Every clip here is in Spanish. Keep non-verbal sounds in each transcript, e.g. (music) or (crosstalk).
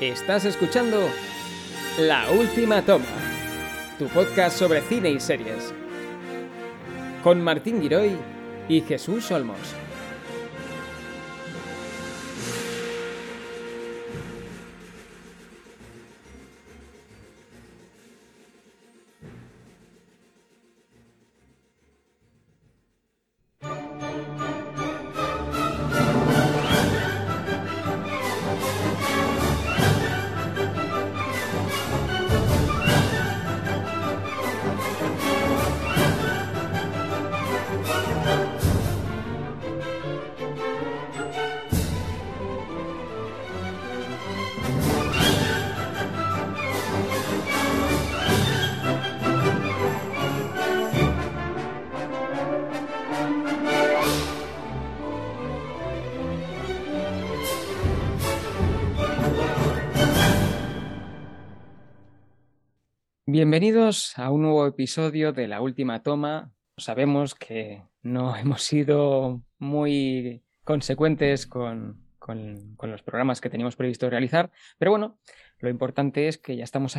Estás escuchando La Última Toma, tu podcast sobre cine y series, con Martín Giroy y Jesús Olmos. Bienvenidos a un nuevo episodio de La Última Toma. Sabemos que no (laughs) hemos sido muy consecuentes con, los programas que teníamos previsto realizar, pero bueno, lo importante es que ya estamos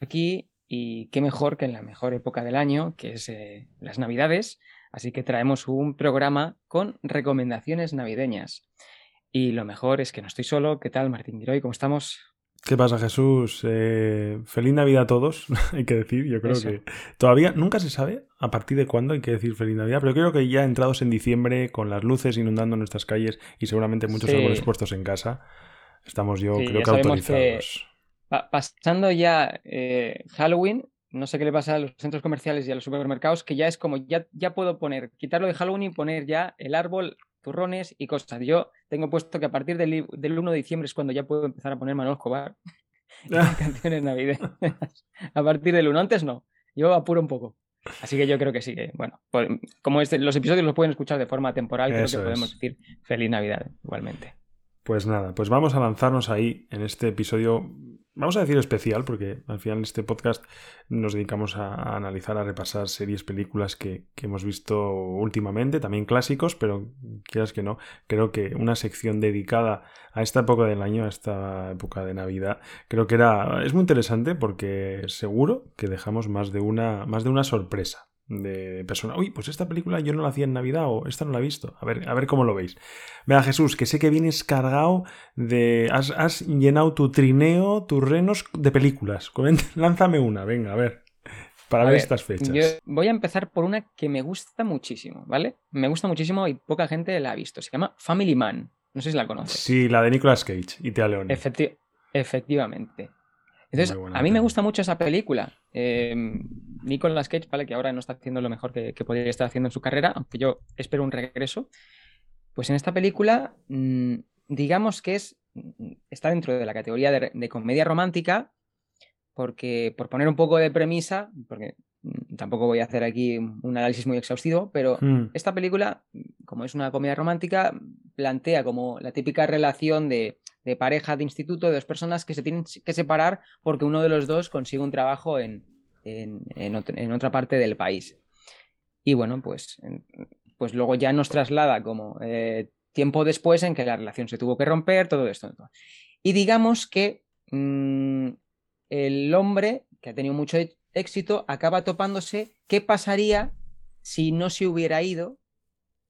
aquí y qué mejor que en la mejor época del año, que es eh, las Navidades, así que traemos un programa con recomendaciones navideñas. Y lo mejor es que no estoy solo. ¿Qué tal, Martín Giroy? ¿Cómo estamos? ¿Qué pasa, Jesús? Eh, feliz Navidad a todos, (laughs) hay que decir. Yo creo que todavía nunca se sabe a partir de cuándo hay que decir feliz Navidad, pero creo que ya entrados en diciembre, con las luces inundando nuestras calles y seguramente muchos árboles puestos en casa, estamos yo creo que autorizados. pasando ya eh, Halloween, no sé qué le pasa a los centros comerciales y a los supermercados, que ya es como, ya, ya puedo poner, quitarlo de Halloween y poner ya el árbol turrones y cosas. Yo tengo puesto que a partir del, 1 de diciembre es cuando ya puedo empezar a poner Manuel Escobar (laughs) canciones navideñas. (laughs) a partir del 1, antes no. Yo apuro un poco. Así que yo creo que sí, bueno, pues, como este, los episodios los pueden escuchar de forma temporal, creo que podemos decir feliz Navidad igualmente. Pues nada, pues vamos a lanzarnos ahí en este episodio vamos a decir especial, porque al final en este podcast nos dedicamos a, analizar, a repasar series, películas que, hemos visto últimamente, también clásicos, pero quieras que no, creo que una sección dedicada a esta época del año, a esta época de Navidad, creo que era, es muy interesante porque seguro que dejamos más de una, más de una sorpresa de persona. Uy, pues esta película yo no la hacía en Navidad o esta no la he visto. A ver, a ver cómo lo veis. Vea, Jesús, que sé que vienes cargado de. Has, llenado tu trineo, tus renos de películas. (laughs) Lánzame una, venga, a ver. Para ver, estas fechas. Yo voy a empezar por una que me gusta muchísimo, ¿vale? Me gusta muchísimo y poca gente la ha visto. Se llama Family Man. No sé si la conoces. Sí, la de Nicolas Cage y Tea Leone. efectivamente. Entonces, a mí me gusta mucho esa película. Eh, Nicolas Cage, ¿vale? Que ahora no está haciendo lo mejor que, podría estar haciendo en su carrera, aunque yo espero un regreso. Pues en esta película, mm, digamos que es. Mm, está dentro de la categoría de, comedia romántica, porque, por poner un poco de premisa, porque mm, tampoco voy a hacer aquí un análisis muy exhaustivo, pero esta película, como es una comedia romántica, plantea como la típica relación de de pareja de instituto de dos personas que se tienen que separar porque uno de los dos consigue un trabajo en, en, otra parte del país. Y bueno, pues, pues luego ya nos traslada como eh, tiempo después en que la relación se tuvo que romper, todo esto. Y digamos que mm, el hombre, que ha tenido mucho éxito, acaba topándose qué pasaría si no se hubiera ido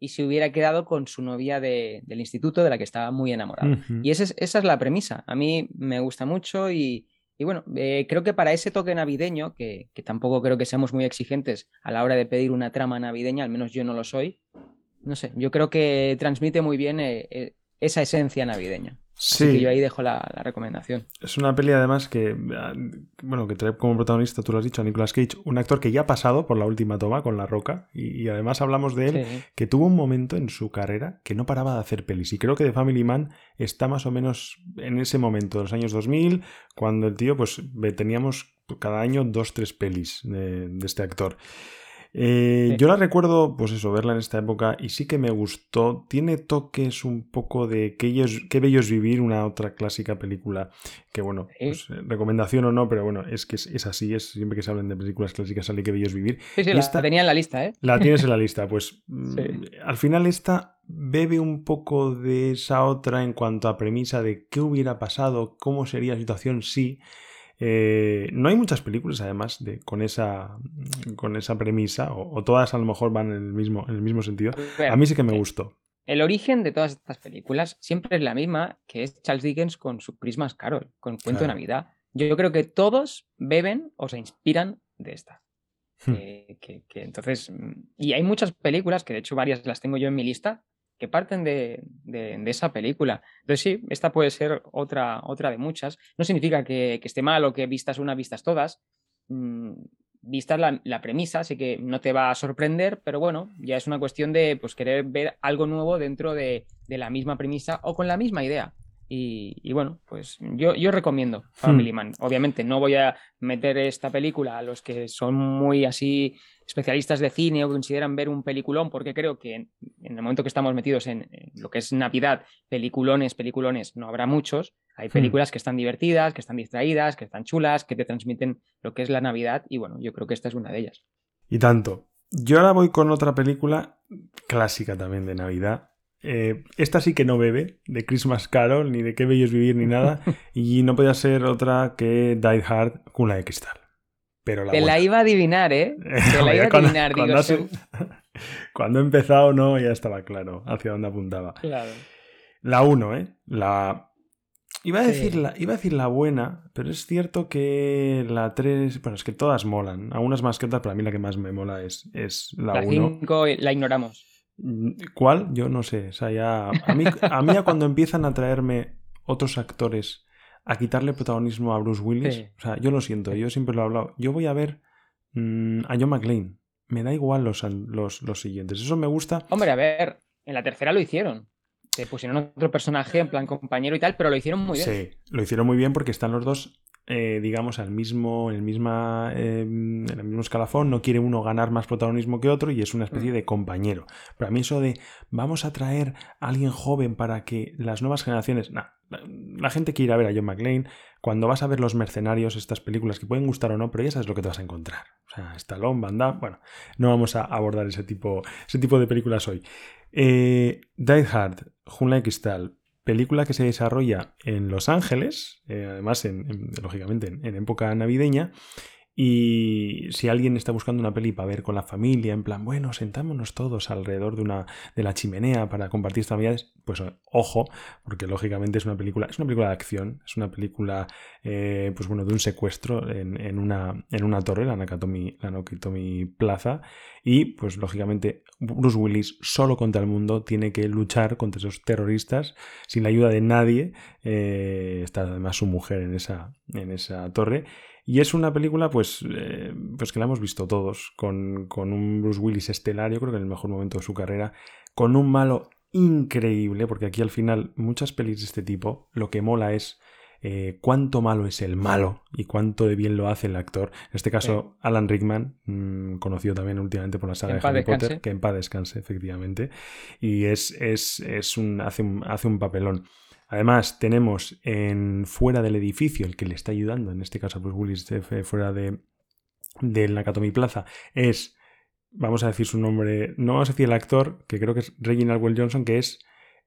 y se hubiera quedado con su novia del instituto de la que estaba muy enamorado. Y esa es, esa es, la premisa. A mí me gusta mucho y, bueno, eh, creo que para ese toque navideño, que, tampoco creo que seamos muy exigentes a la hora de pedir una trama navideña, al menos yo no lo soy, no sé, yo creo que transmite muy bien eh, eh, esa esencia navideña. Sí. yo ahí dejo la, recomendación. Es una peli además que, bueno, que trae como protagonista, tú lo has dicho, a Nicolas Cage, un actor que ya ha pasado por la última toma con La Roca y, además hablamos de él que tuvo un momento en su carrera que no paraba de hacer pelis y creo que The Family Man está más o menos en ese momento, de los años 2000, cuando el tío pues teníamos cada año dos, tres pelis de este actor. Eh, yo la recuerdo, pues eso, verla en esta época y sí que me gustó. Tiene toques un poco de Qué, ellos, qué bello es vivir, una otra clásica película que, bueno, pues, eh, recomendación o no, pero bueno, es que es, así, es siempre que se hablan de películas clásicas sale Qué bello es vivir. Sí, sí, la tenía en la lista, ¿eh? La tienes en la lista, pues (laughs) mm, al final esta bebe un poco de esa otra en cuanto a premisa de qué hubiera pasado, cómo sería la situación si... Eh, no hay muchas películas, además, de, con, esa, con esa premisa, o, todas a lo mejor van en el mismo, en el mismo sentido. a mí sí que me gustó. El origen de todas estas películas siempre es la misma, que es Charles Dickens con su Christmas Carol, con Cuento de Navidad. Yo, creo que todos beben o se inspiran de esta. Hmm. que, entonces, mm, y hay muchas películas, que de hecho varias las tengo yo en mi lista, que parten de, esa película. Entonces sí, esta puede ser otra, otra de muchas. No significa que, esté mal o que vistas una, vistas todas. Mm, vistas la, premisa, así que no te va a sorprender, pero bueno, ya es una cuestión de pues, querer ver algo nuevo dentro de, de la misma premisa o con la misma idea. Y, bueno, pues yo, yo recomiendo Family hmm. Man. Obviamente no voy a meter esta película a los que son muy así especialistas de cine o consideran ver un peliculón, porque creo que en, el momento que estamos metidos en, lo que es Navidad, peliculones, peliculones, no habrá muchos. Hay hmm. películas que están divertidas, que están distraídas, que están chulas, que te transmiten lo que es la Navidad y bueno, yo creo que esta es una de ellas. Y tanto. Yo ahora voy con otra película clásica también de Navidad, eh, esta sí que no bebe de Christmas Carol, ni de Qué bello es vivir, ni nada. (laughs) y no podía ser otra que Die Hard, Cuna de cristal. Pero la Te la iba a adivinar, ¿eh? (laughs) Te la iba a adivinar, cuando, digo. (laughs) Cuando, he empezado, no, ya estaba claro hacia dónde apuntaba. Claro. La 1, ¿eh? La... Iba a, decir la, iba a decir la buena, pero es cierto que la 3, bueno, es que todas molan. Algunas más que otras, pero a mí la que más me mola es, es la 1. La 5 la ignoramos. ¿Cuál? Yo no sé. O sea, ya. A mí, a mí cuando empiezan a traerme otros actores a quitarle protagonismo a Bruce Willis. O sea, yo lo siento, yo siempre lo he hablado. Yo voy a ver mm, a John McClane. Me da igual los, los, los, siguientes. Eso me gusta. Hombre, a ver, en la tercera lo hicieron. Se pusieron otro personaje en plan compañero y tal, pero lo hicieron muy bien. Sí, lo hicieron muy bien porque están los dos eh, digamos, al mismo, en, el misma, em, en el mismo escalafón, no quiere uno ganar más protagonismo que otro y es una especie mm. de compañero. Pero a mí eso de vamos a traer a alguien joven para que las nuevas generaciones... La gente quiere ir a ver a John McClane. Cuando vas a ver Los Mercenarios, estas películas que pueden gustar o no, pero ya sabes lo que te vas a encontrar. O sea, Stallone, Van Damme... Bueno, no vamos a abordar ese tipo, ese tipo de películas hoy. Eh, Die Hard, Junla Cristal, película que se desarrolla en Los Ángeles, eh, además, lógicamente, en, época navideña. Y si alguien está buscando una peli para ver con la familia, en plan, bueno, sentámonos todos alrededor de, una, de la chimenea para compartir estas pues ojo, porque lógicamente es una película, es una película de acción, es una película, eh, pues bueno, de un secuestro en, una, en una torre, la Nakatomi, la Nakatomi Plaza, y pues lógicamente Bruce Willis solo contra el mundo tiene que luchar contra esos terroristas sin la ayuda de nadie. Eh, está además su mujer en esa, en esa torre. Y es una película, pues, eh, pues que la hemos visto todos, con, con, un Bruce Willis estelar, yo creo que en el mejor momento de su carrera, con un malo increíble, porque aquí al final muchas pelis de este tipo, lo que mola es eh, cuánto malo es el malo y cuánto de bien lo hace el actor. En este caso, Alan Rickman, mm, conocido también últimamente por la saga de Harry Potter, que en paz descanse, efectivamente. Y es, es, es un, hace, un, hace un papelón. Además, tenemos en fuera del edificio, el que le está ayudando, en este caso, pues Willis, fuera de, de Nakatomi Plaza, es, vamos a decir su nombre, no vamos a decir el actor, que creo que es Reginald Well Johnson, que es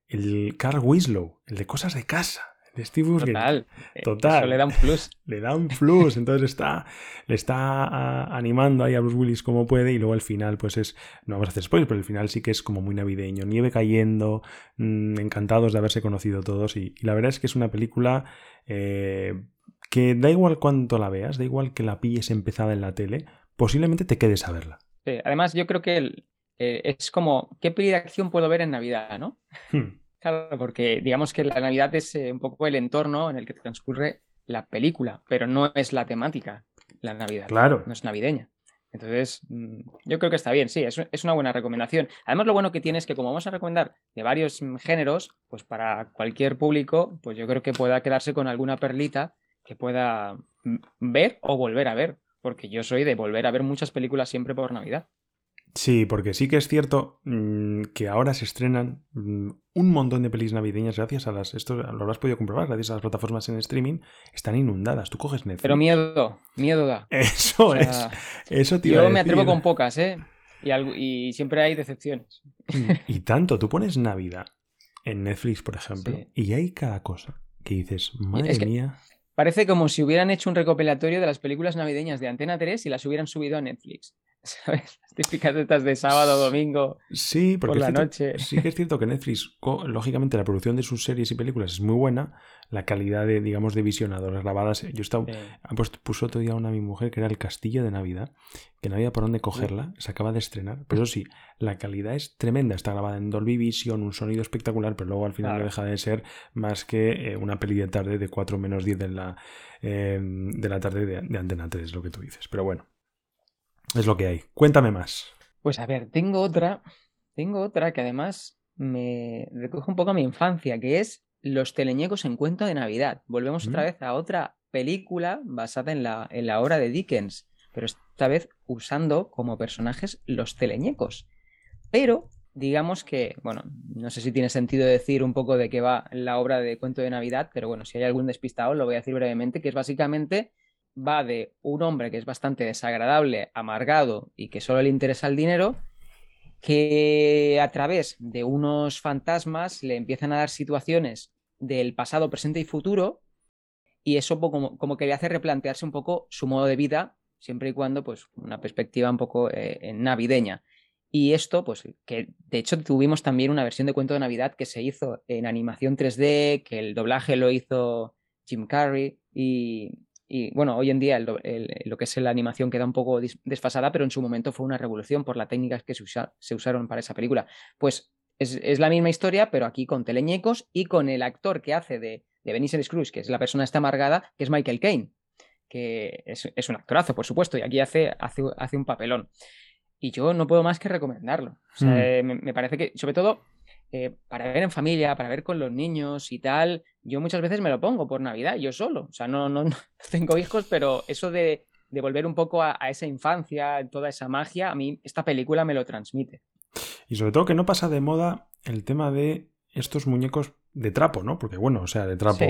el Carl Winslow, el de Cosas de Casa de Steve Total. Eh, Total. Eso le da un plus. (laughs) le da un plus. Entonces está, le está ah, animando ahí a Bruce Willis como puede. Y luego al final, pues es. No vamos a hacer spoilers, pero el final sí que es como muy navideño. Nieve cayendo. Mm, encantados de haberse conocido todos. Y, la verdad es que es una película. Eh, que da igual cuánto la veas, da igual que la pilles empezada en la tele, posiblemente te quedes a verla. además, yo creo que eh, es como, ¿qué peli de acción puedo ver en Navidad, no? Hmm. Claro, porque digamos que la Navidad es eh, un poco el entorno en el que transcurre la película, pero no es la temática, la Navidad. Claro. No es navideña. Entonces, mm, yo creo que está bien, sí, es, una buena recomendación. Además, lo bueno que tiene es que como vamos a recomendar de varios géneros, pues para cualquier público, pues yo creo que pueda quedarse con alguna perlita que pueda mm, ver o volver a ver, porque yo soy de volver a ver muchas películas siempre por Navidad. Sí, porque sí que es cierto mm, que ahora se estrenan mm, un montón de pelis navideñas gracias a las. Esto lo habrás podido comprobar, gracias a las plataformas en streaming, están inundadas. Tú coges Netflix. Pero miedo, miedo da. (laughs) Eso es. Eso Yo me atrevo con pocas, ¿eh? Y, siempre hay decepciones. Y, tanto, tú pones Navidad en Netflix, por ejemplo, y hay cada cosa que dices, madre mía. Parece como si hubieran hecho un recopilatorio de las películas navideñas de Antena 3 y las hubieran subido a Netflix. (laughs) ¿Sabes? Las típicas estas de sábado, domingo, sí, porque por la noche. Sí que es cierto que Netflix, lógicamente, la producción de sus series y películas es muy buena. La calidad de, digamos, de visionado, las grabadas. Yo estaba. Pues, puso otro día una a mi mujer que era el Castillo de Navidad, que no había por dónde cogerla, se acaba de estrenar. Pero eso sí, la calidad es tremenda. Está grabada en Dolby Vision, un sonido espectacular, pero luego al final no deja de ser más que eh, una peli de tarde de 4 menos 10 de la, eh, de la tarde de, de Antena 3, lo que tú dices. Pero bueno. Es lo que hay. Cuéntame más. Pues a ver, tengo otra, tengo otra que además me recoge un poco a mi infancia, que es Los teleñecos en cuento de Navidad. Volvemos otra mm. vez a otra película basada en la, en la obra de Dickens, pero esta vez usando como personajes los teleñecos. Pero digamos que, bueno, no sé si tiene sentido decir un poco de qué va la obra de cuento de Navidad, pero bueno, si hay algún despistado, lo voy a decir brevemente, que es básicamente va de un hombre que es bastante desagradable, amargado y que solo le interesa el dinero, que a través de unos fantasmas le empiezan a dar situaciones del pasado, presente y futuro, y eso como, como que le hace replantearse un poco su modo de vida, siempre y cuando, pues, una perspectiva un poco eh, navideña. Y esto, pues, que de hecho tuvimos también una versión de cuento de Navidad que se hizo en animación 3D, que el doblaje lo hizo Jim Carrey, y, y bueno, hoy en día lo que es la animación queda un poco desfasada, pero en su momento fue una revolución por las técnicas que se, usaron para esa película. Pues es, la misma historia, pero aquí con teleñecos y con el actor que hace de, de Benicio Scrooge, que es la persona esta amargada, que es Michael Caine, que es, un actorazo, por supuesto, y aquí hace, hace, hace, un papelón. Y yo no puedo más que recomendarlo. Mm. Eh, me parece que, sobre todo, eh, para ver en familia, para ver con los niños y tal, yo muchas veces me lo pongo por Navidad, yo solo. O sea, no, no, (laughs) tengo hijos, pero eso de, volver un poco a, esa infancia, toda esa magia, a mí esta película me lo transmite. Y sobre todo que no pasa de moda el tema de estos muñecos de trapo, ¿no? Porque bueno, o sea, de trapo,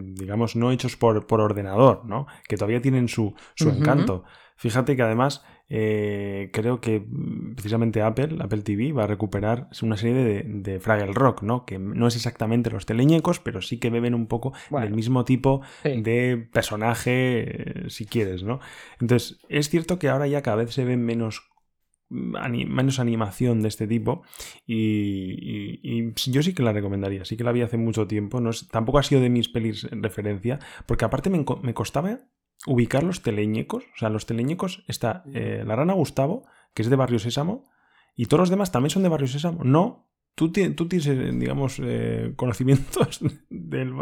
digamos, no hechos por, por, ordenador, ¿no? Que todavía tienen su, su encanto. Fíjate que además eh, creo que mm, precisamente Apple, Apple TV, va a recuperar una serie de, de, Fraggle Rock, ¿no? Que no es exactamente los teleñecos, pero sí que beben un poco del mismo tipo de personaje, eh, si quieres, ¿no? Entonces, es cierto que ahora ya cada vez se ven menos menos animación de este tipo y, yo sí que la recomendaría, sí que la vi hace mucho tiempo, no tampoco ha sido de mis pelis en referencia, porque aparte me, me costaba ubicar los teleñecos. O sea, los teleñecos está eh, la rana Gustavo, que es de Barrio Sésamo, y todos los demás también son de Barrio Sésamo. No, tú, tú tienes, eh, digamos, eh, conocimientos (laughs) del,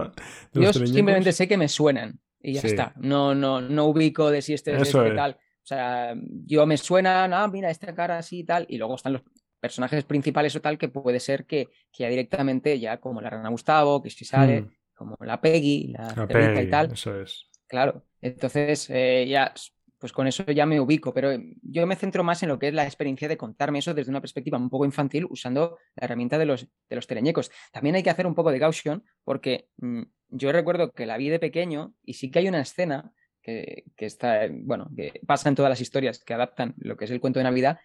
de Yo simplemente sé que me suenan y ya está. No, no, no ubico de si este es este tal. O sea, yo me suenan, ah, mira, esta cara así y tal, y luego están los personajes principales o tal que puede ser que, que ya directamente, ya como la rana Gustavo, que si sale, mm. como la Peggy, la, la y tal. Eso es. Claro, entonces eh, ya, pues con eso ya me ubico, pero yo me centro más en lo que es la experiencia de contarme eso desde una perspectiva un poco infantil usando la herramienta de los, de los teleñecos. También hay que hacer un poco de Gaussian porque mm, yo recuerdo que la vi de pequeño y sí que hay una escena que, está, bueno, que pasa en todas las historias que adaptan lo que es el cuento de Navidad,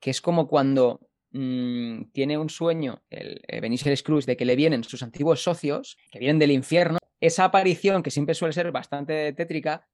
que es como cuando mm, tiene un sueño el, el Benicio Scrooge de que le vienen sus antiguos socios, que vienen del infierno, esa aparición, que siempre suele ser bastante tétrica,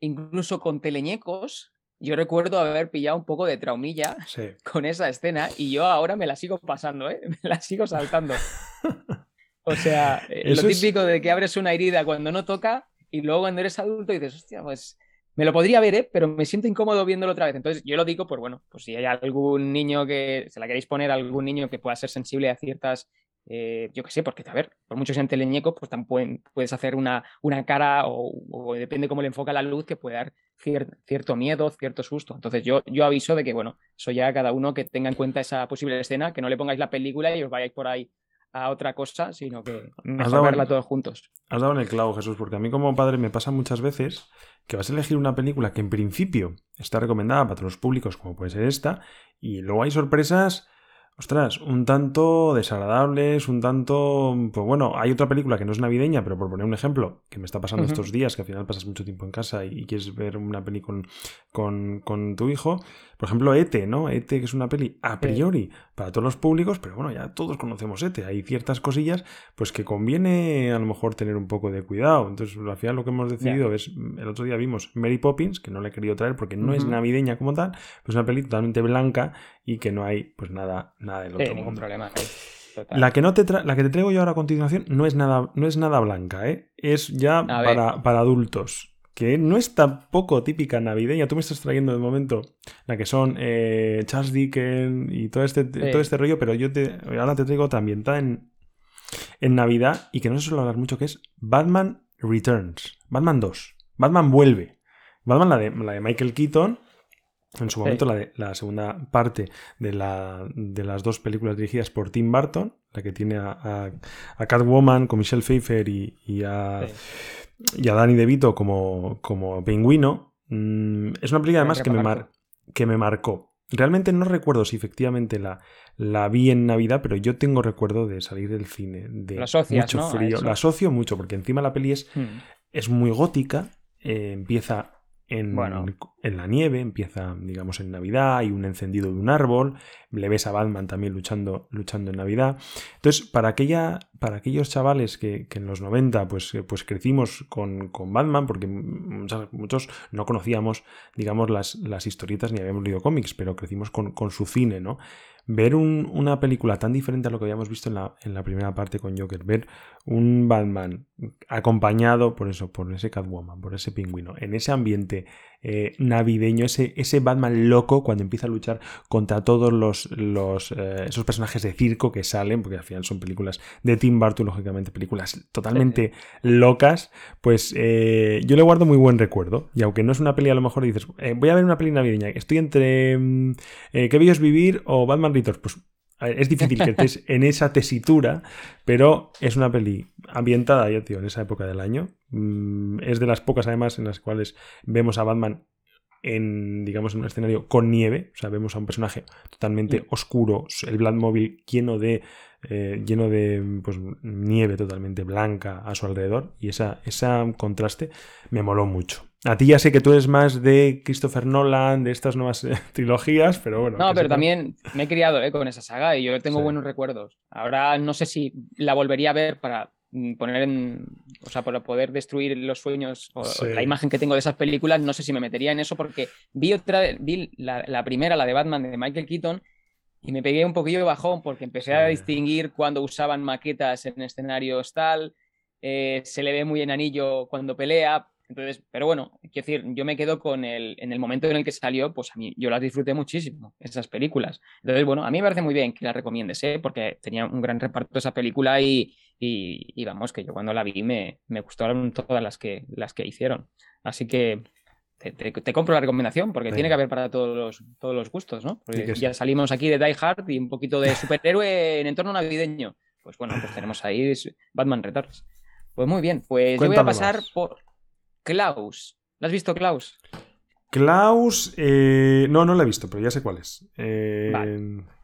incluso con teleñecos, yo recuerdo haber pillado un poco de traumilla (laughs) con esa escena y yo ahora me la sigo pasando, ¿eh? (laughs) me la sigo saltando. (laughs) O sea, eh, lo típico de que abres una herida cuando no toca y luego cuando eres adulto dices, hostia, pues me lo podría ver, ¿eh? pero me siento incómodo viéndolo otra vez. Entonces yo lo digo, pues bueno, pues si hay algún niño que se la queréis poner, algún niño que pueda ser sensible a ciertas eh, yo qué sé, porque, a ver, por mucho sean teleñecos, pues también puedes hacer una, una cara o, depende cómo le enfoca la luz, que puede dar cierto miedo, cierto susto. Entonces yo, yo aviso de que, bueno, eso ya cada uno que tenga en cuenta esa posible escena, que no le pongáis la película y os vayáis por ahí a otra cosa, sino que mejor verla todos juntos. Has dado en el clavo, Jesús, porque a mí como padre me pasa muchas veces que vas a elegir una película que en principio está recomendada para todos los públicos, como puede ser esta, y luego hay sorpresas ostras, un tanto desagradables, un tanto... Pues bueno, hay otra película que no es navideña, pero por poner un ejemplo, que me está pasando estos días, que al final pasas mucho tiempo en casa y, quieres ver una peli con, con, tu hijo. Por ejemplo, Ete, ¿no? Ete, que es una peli a priori para todos los públicos, pero bueno, ya todos conocemos Ete. Hay ciertas cosillas, pues que conviene a lo mejor tener un poco de cuidado. Entonces, al final lo que hemos decidido es, el otro día vimos Mary Poppins, que no le he querido traer porque no es navideña como tal, pues una peli totalmente blanca y que no hay pues nada, nada del otro. ningún problema. La que, no te la que te traigo yo ahora a continuación no es nada, no es nada blanca, ¿eh? es ya para, para, adultos. Que no es tampoco típica navideña. Tú me estás trayendo de momento la que son eh, Charles Dickens y todo este, todo este rollo, pero yo te, ahora te traigo otra ambientada en, en Navidad y que no se suele hablar mucho, que es Batman Returns. Batman 2. Batman vuelve. Batman, la de, la de Michael Keaton, en su momento, la, la, segunda parte de, la, de, las dos películas dirigidas por Tim Burton, la que tiene a, a, Catwoman con Michelle Pfeiffer y, y a, y a Danny DeVito como, como pingüino, mm, es una película además que me, mar, que me marcó. Realmente no recuerdo si efectivamente la, la vi en Navidad, pero yo tengo recuerdo de salir del cine, de mucho frío. La asocio mucho, porque encima la peli es, hmm. es muy gótica, eh, empieza en, en, la nieve, empieza, digamos, en Navidad, hay un encendido de un árbol, le ves a Batman también luchando, luchando en Navidad. Entonces, para, aquella, para aquellos chavales que, en los 90 pues, eh, pues crecimos con, con Batman, porque muchos, no conocíamos, digamos, las, las historietas ni habíamos leído cómics, pero crecimos con, con su cine, ¿no? ver una película tan diferente a lo que habíamos visto en la, en la, primera parte con Joker, ver un Batman acompañado por eso, por ese Catwoman, por ese pingüino, en ese ambiente eh, navideño, ese, ese Batman loco cuando empieza a luchar contra todos los, los eh, esos personajes de circo que salen, porque al final son películas de Tim Burton, lógicamente, películas totalmente locas, pues eh, yo le guardo muy buen recuerdo. Y aunque no es una peli, a lo mejor dices, voy a ver una peli navideña, estoy entre mm, Qué bello vivir o Batman Returns, pues es difícil que estés en esa tesitura, pero es una peli ambientada, ya tío, en esa época del año. Mm, es de las pocas, además, en las cuales vemos a Batman en, digamos, en un escenario con nieve. O sea, vemos a un personaje totalmente mm. oscuro, el Batmóvil lleno de, eh, lleno de pues, nieve totalmente blanca a su alrededor. Y esa, ese contraste me moló mucho. A ti ya sé que tú eres más de Christopher Nolan, de estas nuevas eh, (laughs) trilogías, pero bueno. No, pero también me he criado eh, con esa saga y yo tengo buenos recuerdos. Ahora no sé si la volvería a ver para mm, poner en. O sea, para poder destruir los sueños o, la imagen que tengo de esas películas, no sé si me metería en eso porque vi otra vi la, primera, la de Batman de Michael Keaton, y me pegué un poquillo de bajón porque empecé a distinguir cuando usaban maquetas en escenarios tal. Eh, se le ve muy en anillo cuando pelea, entonces, pero bueno, quiero decir, yo me quedo con el, en el momento en el que salió, pues a mí, yo las disfruté muchísimo, esas películas. Entonces, bueno, a mí me parece muy bien que las recomiendes, ¿eh? porque tenía un gran reparto esa película y, y, vamos, que yo cuando la vi me, me gustaron todas las que, las que hicieron. Así que te, compro la recomendación, porque tiene que haber para todos los, todos los gustos, ¿no? Porque ya salimos aquí de Die Hard y un poquito de superhéroe en entorno navideño. Pues bueno, pues tenemos ahí Batman Returns. Pues muy bien, pues yo voy a pasar por Klaus. ¿Lo has visto, Klaus? Klaus, eh, no, no lo he visto, pero ya sé cuál es. Eh,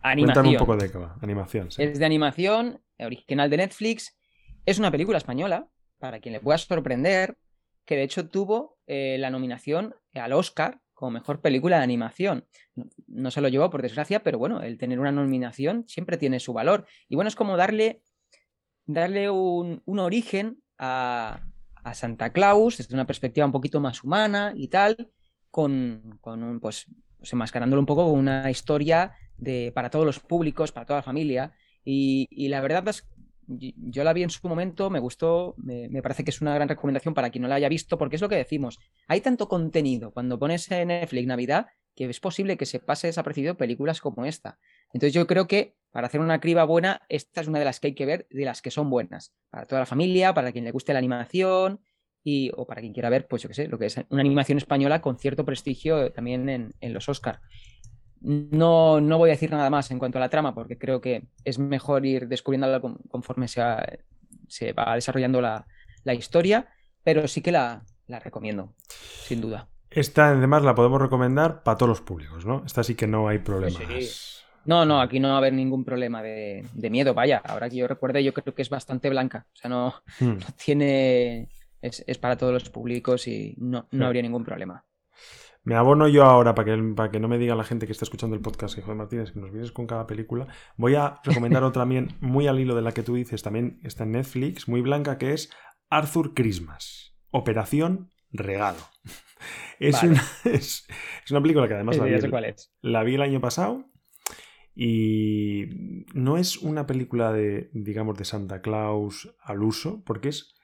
Cuéntame un poco de qué va. Animación. Es de animación, original de Netflix. Es una película española, para quien le pueda sorprender, que de hecho tuvo eh, la nominación al Oscar como mejor película de animación. No, se lo llevó por desgracia, pero bueno, el tener una nominación siempre tiene su valor. Y bueno, es como darle, darle un origen a, a Santa Claus desde una perspectiva un poquito más humana y tal, con, con un, pues, pues, enmascarándolo un poco con una historia de, para todos los públicos, para toda la familia. Y, la verdad es yo la vi en su momento, me gustó, me, me, parece que es una gran recomendación para quien no la haya visto, porque es lo que decimos. Hay tanto contenido cuando pones en Netflix Navidad que es posible que se pase desapercibido películas como esta. Entonces yo creo que para hacer una criba buena, esta es una de las que hay que ver, de las que son buenas. Para toda la familia, para quien le guste la animación y, o para quien quiera ver, pues yo qué sé, lo que es una animación española con cierto prestigio también en, los Oscar. No, no voy a decir nada más en cuanto a la trama, porque creo que es mejor ir descubriéndola conforme se, se va desarrollando la, historia, pero sí que la, la recomiendo, sin duda. Esta además la podemos recomendar para todos los públicos, ¿no? Esta sí que no hay problemas. No, no, aquí no va a haber ningún problema de, miedo. Vaya, ahora que yo recuerde, yo creo que es bastante blanca. O sea, no, hmm. tiene. Es, para todos los públicos y no, no habría ningún problema. Me abono yo ahora para que, para que no me diga la gente que está escuchando el podcast, Hijo de Martínez, que nos vienes con cada película. Voy a recomendar (laughs) otra también, muy al hilo de la que tú dices, también está en Netflix, muy blanca, que es Arthur Christmas. Operación Regalo. Es, una, (laughs) es, una, película que además la, vi, el año pasado y no es una película de, digamos, de Santa Claus al uso, porque es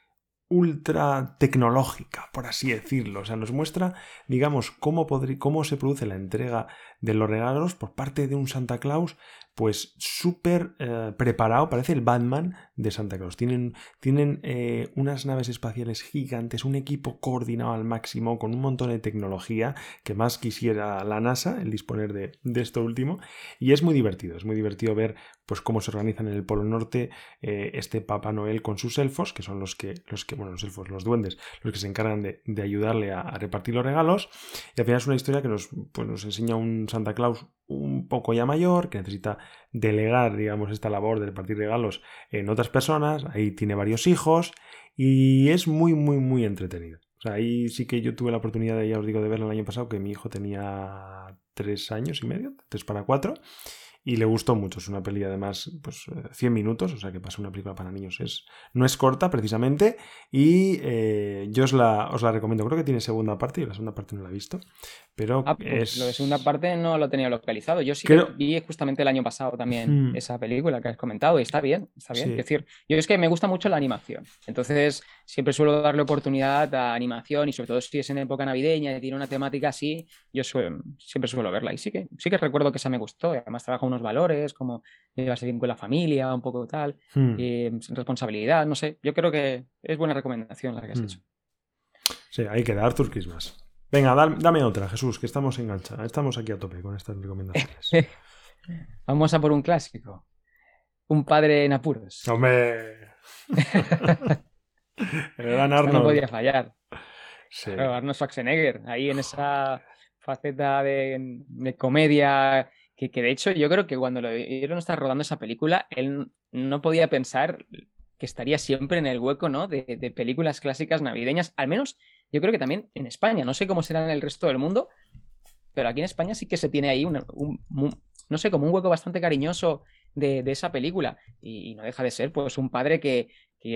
ultra tecnológica, por así decirlo. O sea, nos muestra, digamos, cómo, cómo se produce la entrega de los regalos por parte de un Santa Claus pues súper eh, preparado, parece el Batman de Santa Claus. Tienen, tienen eh, unas naves espaciales gigantes, un equipo coordinado al máximo, con un montón de tecnología que más quisiera la NASA, el disponer de, esto último. Y es muy divertido, es muy divertido ver pues cómo se organizan en el Polo Norte eh, este Papá Noel con sus elfos, que son los que, los que, bueno, los elfos, los duendes, los que se encargan de, ayudarle a, repartir los regalos. Y al final es una historia que nos, pues, nos enseña un Santa Claus un poco ya mayor, que necesita delegar, digamos, esta labor de repartir regalos en otras personas. Ahí tiene varios hijos y es muy, muy, muy entretenido. O sea, ahí sí que yo tuve la oportunidad, ya os digo, de verlo el año pasado, que mi hijo tenía tres años y medio, tres para cuatro, y le gustó mucho. Es una peli además, pues 100 eh, minutos, o sea que pasa una película para niños. Es, no es corta precisamente y eh, yo os la, os la recomiendo. Creo que tiene segunda parte y la segunda parte no la he visto. Pero ah, pues es... Lo de segunda parte no lo tenía localizado. Yo sí que vi justamente el año pasado también hmm. esa película que has comentado y está bien, está bien. Es decir, yo es que me gusta mucho la animación. Entonces siempre suelo darle oportunidad a animación y sobre todo si es en época navideña y tiene una temática así, yo siempre suelo verla. Y sí que, sí que recuerdo que esa me gustó. Además trabaja unos valores como llevarse bien con la familia, un poco tal, hmm. eh, responsabilidad, no sé. Yo creo que es buena recomendación la que has hmm. hecho. Sí, hay que dar tus Christmas. Venga, dame otra, Jesús, que estamos enganchados. Estamos aquí a tope con estas recomendaciones. (laughs) Vamos a por un clásico. Un padre en apuros. ¡Hombre! (laughs) El No podía fallar. Sí. Arnold Schwarzenegger, ahí en esa faceta de, comedia, que, de hecho yo creo que cuando lo vieron estar rodando esa película, él no podía pensar que estaría siempre en el hueco, ¿no? De, de, películas clásicas navideñas, al menos yo creo que también en España, no sé cómo será en el resto del mundo, pero aquí en España sí que se tiene ahí un, no sé, como un hueco bastante cariñoso de, esa película. Y, no deja de ser, pues, un padre que,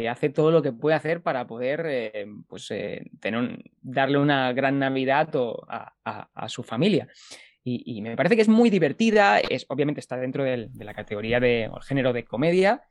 hace todo lo que puede hacer para poder, eh, pues, eh, tener darle una gran Navidad a, su familia. Y, me parece que es muy divertida, es, obviamente está dentro de la categoría de género de comedia,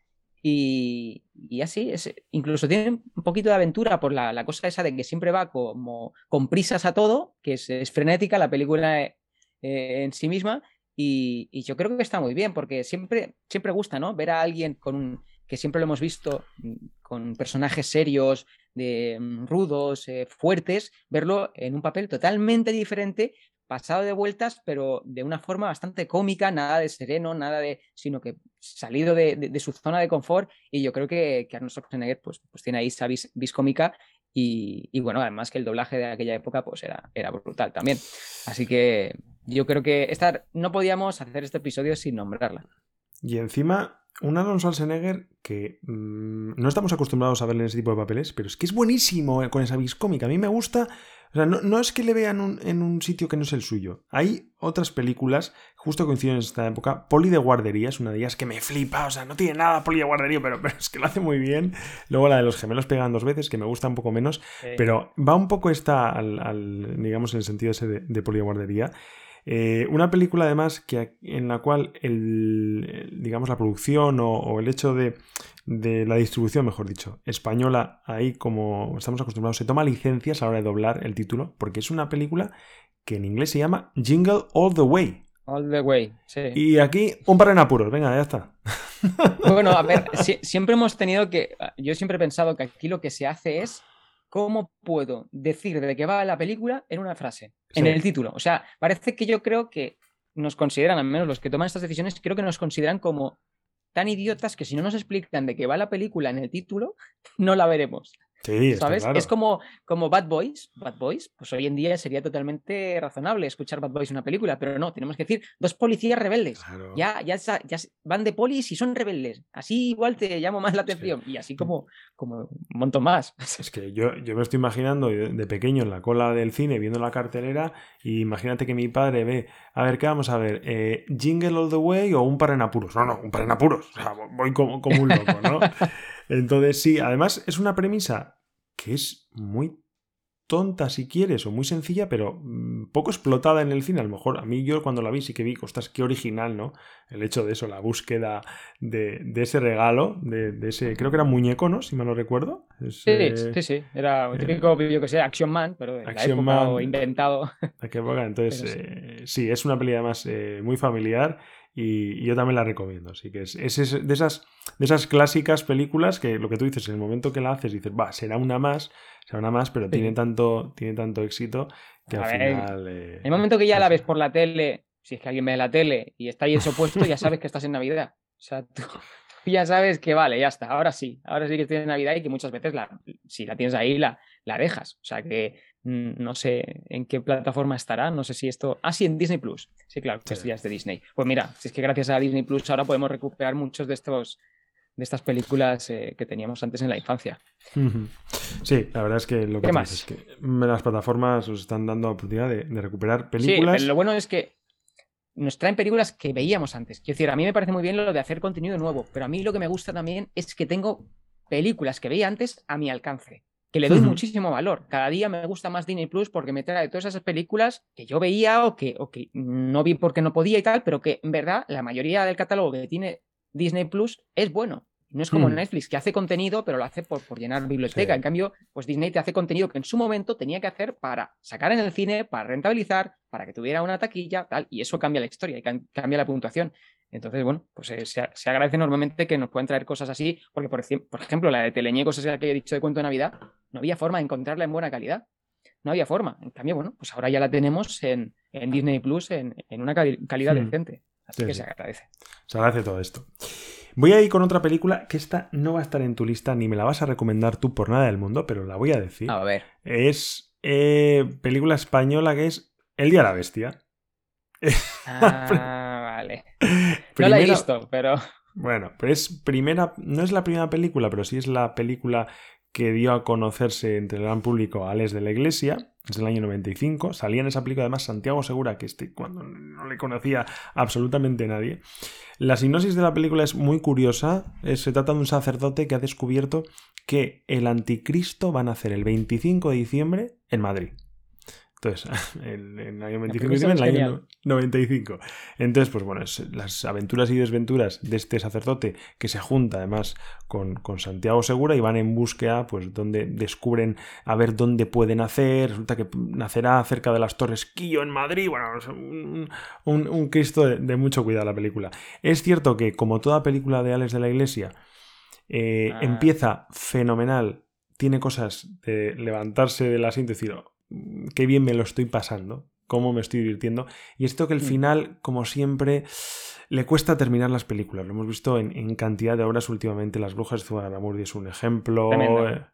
y, así, es, incluso tiene un poquito de aventura por la, cosa esa de que siempre va como con prisas a todo, que es, frenética la película eh, en sí misma. Y, yo creo que está muy bien, porque siempre, siempre gusta, ¿no? Ver a alguien con un, que siempre lo hemos visto mm, con personajes serios, de, mm, rudos, eh, fuertes, verlo en un papel totalmente diferente, pasado de vueltas, pero de una forma bastante cómica, nada de sereno, nada de, sino que salido de, su zona de confort. Y yo creo que, que Arnold Schwarzenegger pues, pues tiene ahí esa vis, cómica y, bueno, además que el doblaje de aquella época pues era, era brutal también. Así que yo creo que esta, no podíamos hacer este episodio sin nombrarla. Y encima, un Arnold Schwarzenegger que mm, no estamos acostumbrados a verle en ese tipo de papeles, pero es que es buenísimo con esa vis cómica. A mí me gusta o sea, no, es que le vean en un sitio que no es el suyo. Hay otras películas, justo coinciden en esta época. Poli de guardería es una de ellas que me flipa. O sea, no tiene nada Poli de guardería, pero, pero es que lo hace muy bien. Luego la de los gemelos pegan dos veces, que me gusta un poco menos. Pero va un poco esta al, digamos, en el sentido ese de, Poli de guardería. Eh, una película además que, en la cual el, digamos la producción o el hecho de de la distribución, mejor dicho, española, ahí como estamos acostumbrados, se toma licencias a la hora de doblar el título, porque es una película que en inglés se llama Jingle All the Way. All the Way, sí. Y aquí un par de apuros, venga, ya está. Bueno, a ver, (laughs) siempre hemos tenido que, yo siempre he pensado que aquí lo que se hace es cómo puedo decir de qué va la película en una frase, en el título. O sea, parece que yo creo que nos consideran, al menos los que toman estas decisiones, creo que nos consideran como tan idiotas que si no nos explican de qué va la película en el título, (laughs) no la veremos. Sí, ¿sabes? Claro. Es como, como Bad Boys. Bad Boys, pues hoy en día sería totalmente razonable escuchar Bad Boys en una película, pero no, tenemos que decir dos policías rebeldes. Ya, ya, ya, van de polis y son rebeldes. Así igual te llamo más la atención. Y así como, como un montón más. Es que yo, yo me estoy imaginando de pequeño en la cola del cine viendo la cartelera y imagínate que mi padre ve, a ver, ¿qué vamos a ver? Eh, ¿Jingle All the Way o un par en apuros? No, no, un par en apuros. O sea, voy como, como un loco, ¿no? (laughs) Entonces, sí, además es una premisa que es muy tonta si quieres o muy sencilla, pero mm, poco explotada en el cine. A lo mejor a mí yo cuando la vi sí que vi, ostras, qué original, ¿no? El hecho de eso, la búsqueda de, ese regalo, de, ese, creo que era muñeco, ¿no? Si me lo recuerdo. sí, eh, sí, sí, era un típico vídeo que sea Action Man, pero de Action la época Man, inventado. ¿A qué época? Entonces, eh, sí. es una peli además eh, muy familiar y, yo también la recomiendo. Así que es, de, esas, de esas clásicas películas que lo que tú dices, en el momento que la haces, dices, va, será una más, será una más, pero tiene, tanto, tiene tanto éxito que al final. en el momento que ya la ves por la tele, si es que alguien ve la tele y está ahí eso puesto, ya sabes que estás en Navidad. O sea, tú, (laughs) ya sabes que vale, ya está, ahora sí, ahora sí que tienes Navidad y que muchas veces la, si la tienes ahí la, la dejas. O sea que no sé en qué plataforma estará, no sé si esto... Ah, sí, en Disney Plus. Sí, claro, que esto ya es de Disney. Pues mira, si es que gracias a Disney Plus ahora podemos recuperar muchos de estos de estas películas eh, que teníamos antes en la infancia. Sí, la verdad es que lo que más? es que las plataformas os están dando la oportunidad de, recuperar películas. Sí, lo bueno es que nos traen películas que veíamos antes. Quiero decir, a mí me parece muy bien lo de hacer contenido nuevo, pero a mí lo que me gusta también es que tengo películas que veía antes a mi alcance que le doy muchísimo valor. Cada día me gusta más Disney Plus porque me trae todas esas películas que yo veía o que, o que no vi porque no podía y tal, pero que en verdad la mayoría del catálogo que tiene Disney Plus es bueno. No es como hmm. Netflix, que hace contenido, pero lo hace por, por llenar biblioteca. En cambio, pues Disney te hace contenido que en su momento tenía que hacer para sacar en el cine, para rentabilizar, para que tuviera una taquilla, tal, y eso cambia la historia y cambia la puntuación. Entonces, bueno, pues eh, se, agradece enormemente que nos puedan traer cosas así, porque por, por ejemplo, la de Teleñecos, esa que he dicho de cuento de Navidad, no había forma de encontrarla en buena calidad. No había forma. En cambio, bueno, pues ahora ya la tenemos en, Disney Plus en, una calidad hmm. decente. Así que se agradece. Se agradece todo esto. Voy a ir con otra película que esta no va a estar en tu lista ni me la vas a recomendar tú por nada del mundo, pero la voy a decir. A ver. Es eh, película española que es El Día de la Bestia. (laughs) Ah, vale. (laughs) no la he visto, pero. Bueno, pero es primera. No es la primera película, pero sí es la película que dio a conocerse entre el gran público a Alex de la Iglesia, es del año 95. Salía en esa película además Santiago Segura, que este, cuando no le conocía absolutamente nadie. La sinopsis de la película es muy curiosa. Se trata de un sacerdote que ha descubierto que el anticristo va a nacer el 25 de diciembre en Madrid. Entonces, (laughs) en el año 25 en el año 95. Entonces, pues bueno, las aventuras y desventuras de este sacerdote que se junta además con, Santiago Segura y van en búsqueda, pues donde descubren a ver dónde puede nacer. Resulta que nacerá cerca de las Torres Quillo en Madrid. Bueno, un, Cristo de, mucho cuidado la película. Es cierto que, como toda película de Alex de la Iglesia, eh, ah. empieza fenomenal. Tiene cosas de levantarse del asiento y decir, qué bien me lo estoy pasando, cómo me estoy divirtiendo. Y esto que el mm. final, como siempre, le cuesta terminar las películas. Lo hemos visto en, cantidad de obras últimamente. Las Brujas de Zugarramurdi es un ejemplo. Eh,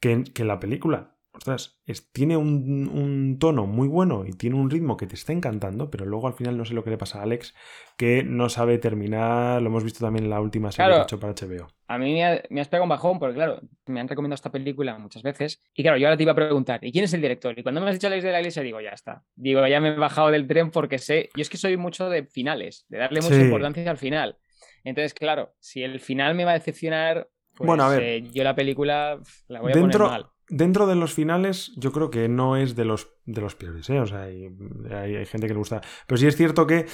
que, que la película ostras, tiene un, tono muy bueno y tiene un ritmo que te está encantando, pero luego al final no sé lo que le pasa a Alex, que no sabe terminar. Lo hemos visto también en la última serie que ha hecho para HBO. A mí me, has pegado un bajón, porque claro, me han recomendado esta película muchas veces. Y claro, yo ahora te iba a preguntar, ¿y quién es el director? Y cuando me has dicho Alex de la Iglesia, digo, ya está. Digo, ya me he bajado del tren porque sé. Yo es que soy mucho de finales, de darle mucha importancia al final. Entonces, claro, si el final me va a decepcionar, pues bueno, a ver, eh, yo la película la voy a poner mal dentro de los finales, yo creo que no es de los, de los peores, ¿eh? O sea, hay, hay, gente que le gusta. Pero sí es cierto que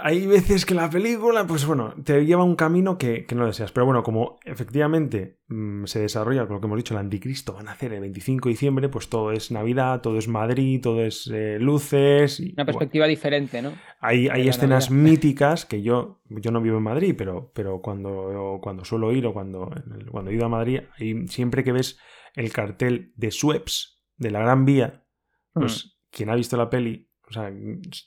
hay veces que la película, pues bueno, te lleva un camino que, no deseas. Pero bueno, como efectivamente mm, se desarrolla con lo que hemos dicho, el anticristo van a hacer el 25 de diciembre, pues todo es Navidad, todo es Madrid, todo es eh, luces. Una perspectiva diferente, ¿no? Hay, hay escenas míticas que yo, yo no vivo en Madrid, pero, pero cuando, cuando suelo ir o cuando, cuando he ido a Madrid, siempre que ves el cartel de Sueps, de la Gran Vía, pues mm. quien ha visto la peli, o sea,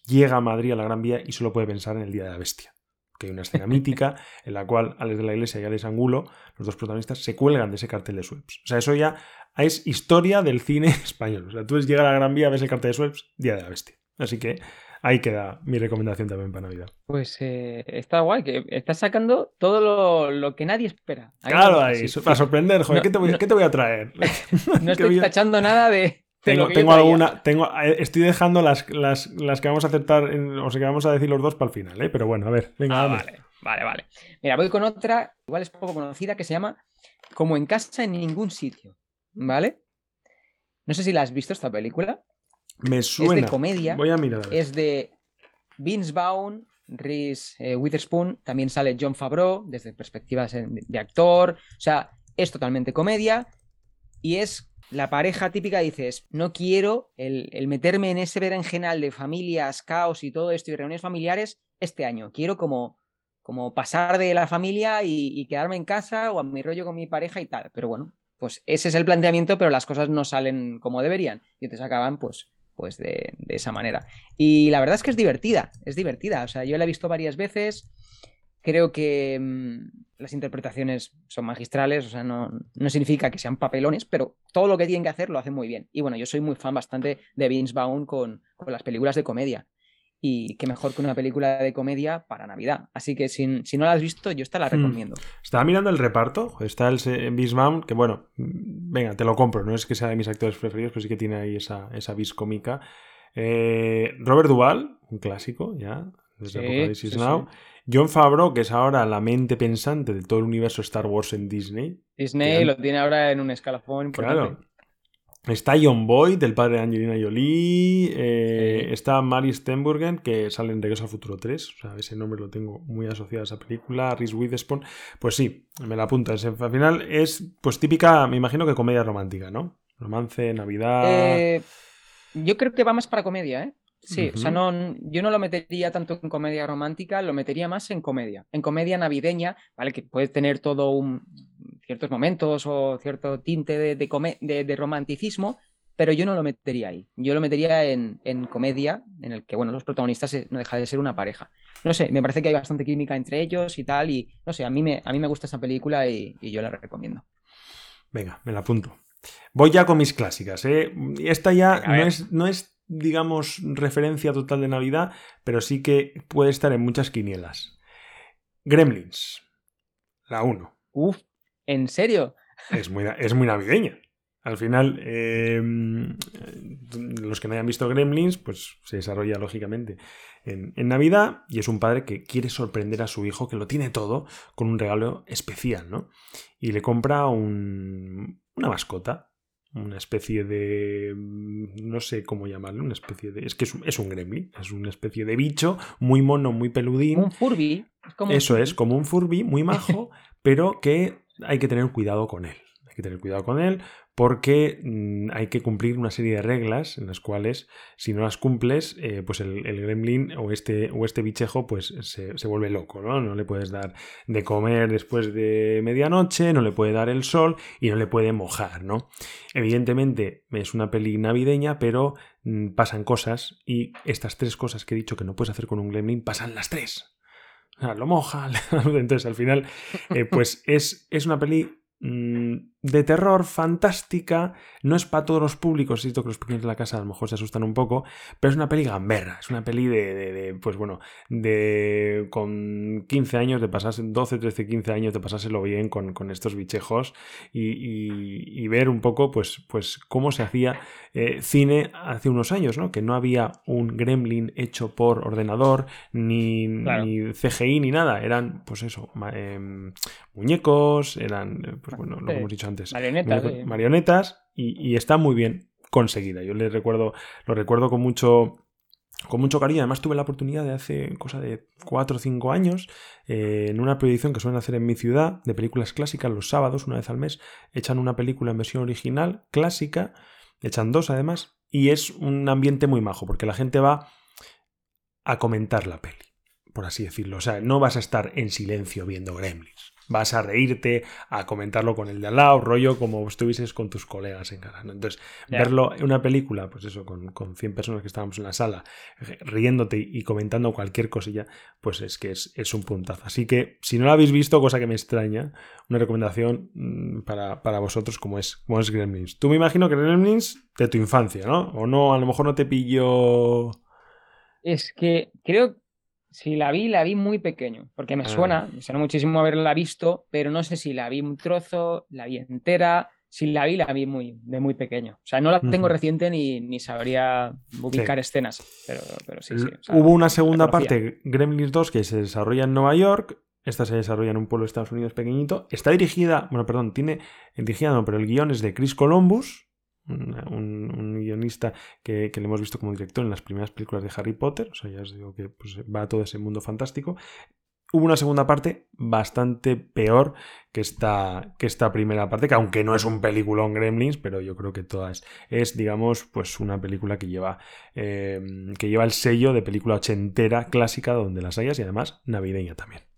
llega a Madrid a la Gran Vía y solo puede pensar en el Día de la Bestia. que hay una escena (laughs) mítica en la cual Alex de la Iglesia y Alex Angulo, los dos protagonistas, se cuelgan de ese cartel de Sweeps. O sea, eso ya es historia del cine (laughs) español. O sea, tú llegas a la Gran Vía, ves el cartel de Sweeps, Día de la Bestia. Así que ahí queda mi recomendación también para Navidad. Pues eh, está guay, que estás sacando todo lo, que nadie espera. claro, ahí, para sorprender, joder, ¿qué, te voy, a traer? (laughs) no estoy tachando nada de, tengo, tengo alguna. Tengo, eh, estoy dejando las, las, las que vamos a aceptar, o sea, que vamos a decir los dos para el final, ¿eh? Pero bueno, a ver, venga, ah, Vale, vale, vale. Mira, voy con otra, igual es poco conocida, que se llama Como en casa en ningún sitio. ¿Vale? No sé si la has visto esta película. Me suena. Es de comedia. Voy a mirar. Es de Vince Vaughn, Reese eh, Witherspoon, también sale John Favreau desde perspectivas de actor. O sea, es totalmente comedia y es la pareja típica dices, no quiero el, meterme en ese berenjenal de familias, caos y todo esto y reuniones familiares este año. Quiero como, como pasar de la familia y, quedarme en casa o a mi rollo con mi pareja y tal. Pero bueno, pues ese es el planteamiento, pero las cosas no salen como deberían y entonces acaban pues, pues de, de esa manera. Y la verdad es que es divertida, es divertida. O sea, yo la he visto varias veces. Creo que mm, las interpretaciones son magistrales, o sea, no, no, significa que sean papelones, pero todo lo que tienen que hacer lo hacen muy bien. Y bueno, yo soy muy fan bastante de Vince Vaughn con, con las películas de comedia. Y qué mejor que una película de comedia para Navidad. Así que si, si no la has visto, yo esta la hmm. recomiendo. Estaba mirando el reparto. Está el Vaughn, que bueno, venga, te lo compro. No es que sea de mis actores preferidos, pero sí que tiene ahí esa, esa vis cómica. Eh, Robert Duvall, un clásico ya, desde Apocalipsis Now. John Favreau, que es ahora la mente pensante de todo el universo Star Wars en Disney. Disney lo tiene ahora en un escalafón importante. Claro. Está John Boyd, el padre de Angelina Jolie. Eh, está Mary Stenburgen, que sale en Regreso al Futuro 3. O sea, ese nombre lo tengo muy asociado a esa película. Reese Witherspoon. Pues sí, me la apunta. Al final es, pues típica, me imagino que comedia romántica, ¿no? Romance, Navidad. Eh, yo creo que va más para comedia, ¿eh? Sí, o sea, no, yo no lo metería tanto en comedia romántica, lo metería más en comedia. En comedia navideña, ¿vale? Que puede tener todo un ciertos momentos o cierto tinte de, de, romanticismo, pero yo no lo metería ahí. Yo lo metería en, comedia, en el que, bueno, los protagonistas no deja de ser una pareja. No sé, me parece que hay bastante química entre ellos y tal, y no sé, a mí me, a mí me gusta esa película y, yo la recomiendo. Venga, me la apunto. Voy ya con mis clásicas, ¿eh? Esta ya no es, no es digamos, referencia total de Navidad, pero sí que puede estar en muchas quinielas. Gremlins, la 1. Uf, ¿en serio? Es muy, es muy navideña. Al final, em, los que no hayan visto Gremlins, pues se desarrolla lógicamente en, en, Navidad y es un padre que quiere sorprender a su hijo, que lo tiene todo, con un regalo especial, ¿no? Y le compra un, una mascota, una especie de no sé cómo llamarlo, una especie de es que es un, es un, gremlin, es una especie de bicho muy mono, muy peludín. Un Furby. Eso es, como un Furby muy majo, (laughs) pero que hay que tener cuidado con él. Hay que tener cuidado con él porque mm, hay que cumplir una serie de reglas en las cuales si no las cumples, eh, pues el, gremlin o este, o este bichejo pues se, vuelve loco, ¿no? No le puedes dar de comer después de medianoche, no le puede dar el sol y no le puede mojar, ¿no? Evidentemente es una peli navideña, pero mm, pasan cosas y estas tres cosas que he dicho que no puedes hacer con un gremlin pasan las tres. (laughs) Lo moja, (laughs) entonces al final, eh, pues es, es una peli mm, de terror, fantástica, no es para todos los públicos, siento que los pequeños de la casa a lo mejor se asustan un poco, pero es una peli gamberra, es una peli de, pues bueno, de con 15 años, de pasarse, 12, 13, 15 años, de pasárselo bien con, estos bichejos y, ver un poco, pues, pues cómo se hacía eh, cine hace unos años, ¿no? Que no había un gremlin hecho por ordenador, ni, ni CGI, ni nada, eran, pues eso, em, muñecos, eran, pues bueno, lo que hemos dicho Marionetas. Marionetas y, está muy bien conseguida. Yo le recuerdo, lo recuerdo con mucho, con mucho cariño. Además tuve la oportunidad de hace cosa de 4 o 5 años, eh, en una proyección que suelen hacer en mi ciudad, de películas clásicas, los sábados, una vez al mes, echan una película en versión original, clásica, echan dos además, y es un ambiente muy majo, porque la gente va a comentar la peli, por así decirlo. O sea, no vas a estar en silencio viendo Gremlins vas a reírte, a comentarlo con el de al lado, rollo como estuvieses con tus colegas en casa. Entonces, verlo en una película, pues eso, con, con 100 personas que estábamos en la sala, riéndote y comentando cualquier cosilla, pues es que es, un puntazo. Así que, si no lo habéis visto, cosa que me extraña, una recomendación mm, para, para vosotros como es, como es Gremlins. Tú me imagino que Gremlins de tu infancia, ¿no? O no, a lo mejor no te pillo... Es que creo si la vi, la vi muy pequeño, porque me ah. suena, me suena muchísimo haberla visto, pero no sé si la vi un trozo, la vi entera, si la vi, la vi muy, de muy pequeño. O sea, no la tengo reciente ni, ni sabría ubicar escenas, pero, pero sí, sí. Hubo una segunda parte, Gremlins 2, que se desarrolla en Nueva York. Esta se desarrolla en un pueblo de Estados Unidos pequeñito. Está dirigida, bueno, perdón, tiene dirigida, no, pero el guion es de Chris Columbus, un, guionista que, le hemos visto como director en las primeras películas de Harry Potter, o sea, ya os digo que pues, va a todo ese mundo fantástico. Hubo una segunda parte bastante peor que esta, que esta primera parte, que aunque no es un peliculón Gremlins, pero yo creo que todas es, digamos, pues una película que lleva, eh, que lleva el sello de película ochentera clásica donde las hayas y además navideña también.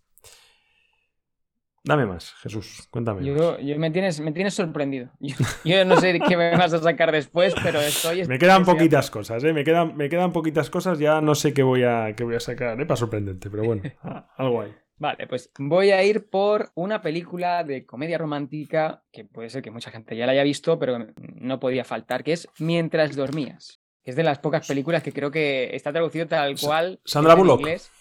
Dame más, Jesús, cuéntame. Yo, me, tienes, me tienes sorprendido. (laughs) Yo, no sé qué me vas a sacar después, pero estoy. me quedan poquitas cosas, ¿eh? Me quedan, me quedan poquitas cosas, ya no sé qué voy a, qué voy a sacar, ¿eh? Para sorprendente, pero bueno, (laughs) algo hay. Vale, pues voy a ir por una película de comedia romántica que puede ser que mucha gente ya la haya visto, pero no podía faltar, que es Mientras dormías. Es de las pocas películas que creo que está traducido tal cual. Sandra Bullock. En inglés.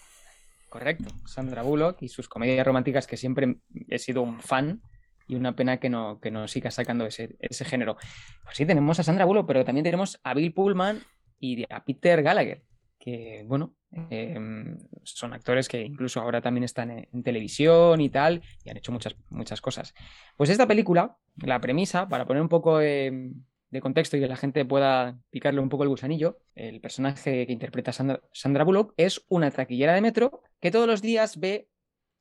Correcto, Sandra Bullock y sus comedias románticas que siempre he sido un fan y una pena que no, que no siga sacando ese, ese género. Pues sí, tenemos a Sandra Bullock, pero también tenemos a Bill Pullman y a Peter Gallagher, que bueno, em, son actores que incluso ahora también están en, televisión y tal, y han hecho muchas, muchas cosas. Pues esta película, la premisa, para poner un poco de contexto y que la gente pueda picarle un poco el gusanillo, el personaje que interpreta Sandra, Bullock es una taquillera de metro que todos los días ve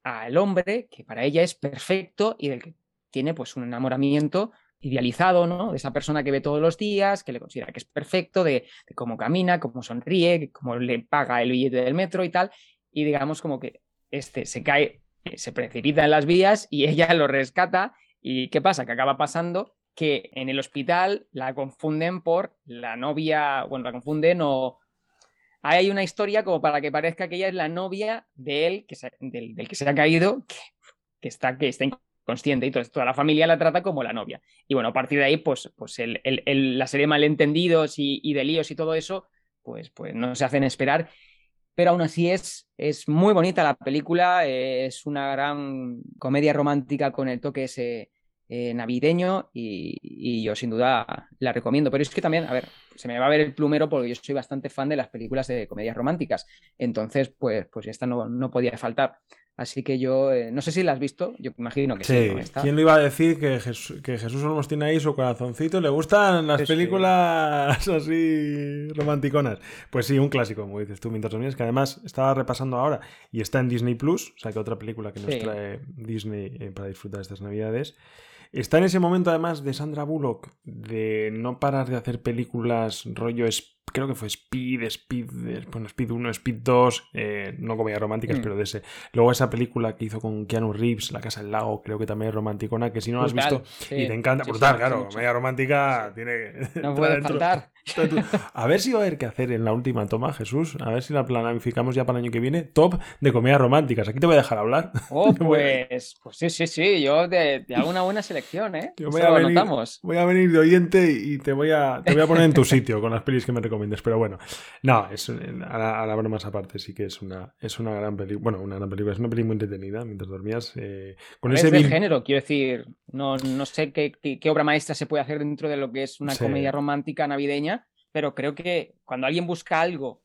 al hombre que para ella es perfecto y del que tiene pues un enamoramiento idealizado, ¿no? De esa persona que ve todos los días, que le considera que es perfecto, de, cómo camina, cómo sonríe, cómo le paga el billete del metro y tal. Y digamos como que este se cae, se precipita en las vías y (laughs) ella lo rescata. ¿Y qué pasa? Que acaba pasando que en el hospital la confunden por la novia, bueno, la confunden o... Hay una historia como para que parezca que ella es la novia de él, que del, que se ha caído, que, está, que está inconsciente y toda la familia la trata como la novia. Y bueno, a partir de ahí, pues, pues el, la serie de malentendidos y, y, de líos y todo eso, pues, pues no se hacen esperar. Pero aún así es, es muy bonita la película, es una gran comedia romántica con el toque ese eh, navideño y, yo sin duda la recomiendo. Pero es que también, a ver, se me va a ver el plumero porque yo soy bastante fan de las películas de comedias románticas. Entonces, pues, pues esta no, no podía faltar. Así que yo, eh, no sé si la has visto, yo imagino que sí. ¿Quién lo iba a decir que, Jesús, que Jesús Olmos tiene ahí su corazoncito? ¿Le gustan las películas (laughs) así romanticonas? Pues sí, un clásico, como dices tú, mientras dormías, que además estaba repasando ahora y está en Disney Plus, o sea que otra película que nos trae Disney eh, para disfrutar estas navidades. Está en ese momento además de Sandra Bullock de no parar de hacer películas rollo creo que fue Speed, Speed, bueno, Speed 1, Speed 2, eh, no comedias románticas, mm. pero de ese. Luego esa película que hizo con Keanu Reeves, La Casa del Lago, creo que también es romanticona, que si no la has visto y te encanta, brutal, claro, comedia romántica tiene (laughs) No puede faltar. A ver si va a haber que hacer en la última toma, Jesús, a ver si la planificamos ya para el año que viene, top de comedias románticas. Aquí te voy a dejar hablar. Oh, (laughs) pues, pues sí, sí, sí, yo te, hago una buena selección, ¿eh? voy, a venir, voy a venir de oyente y te voy a, te voy a poner en tu sitio con las pelis que me recomiendes, pero bueno, no, es, a, la, a la broma aparte sí que es una, es una gran película, bueno, una gran película, es una película muy entretenida mientras dormías. Eh, con es ese género, quiero decir, no, no sé qué, qué, obra maestra se puede hacer dentro de lo que es una comedia romántica navideña, pero creo que cuando alguien busca algo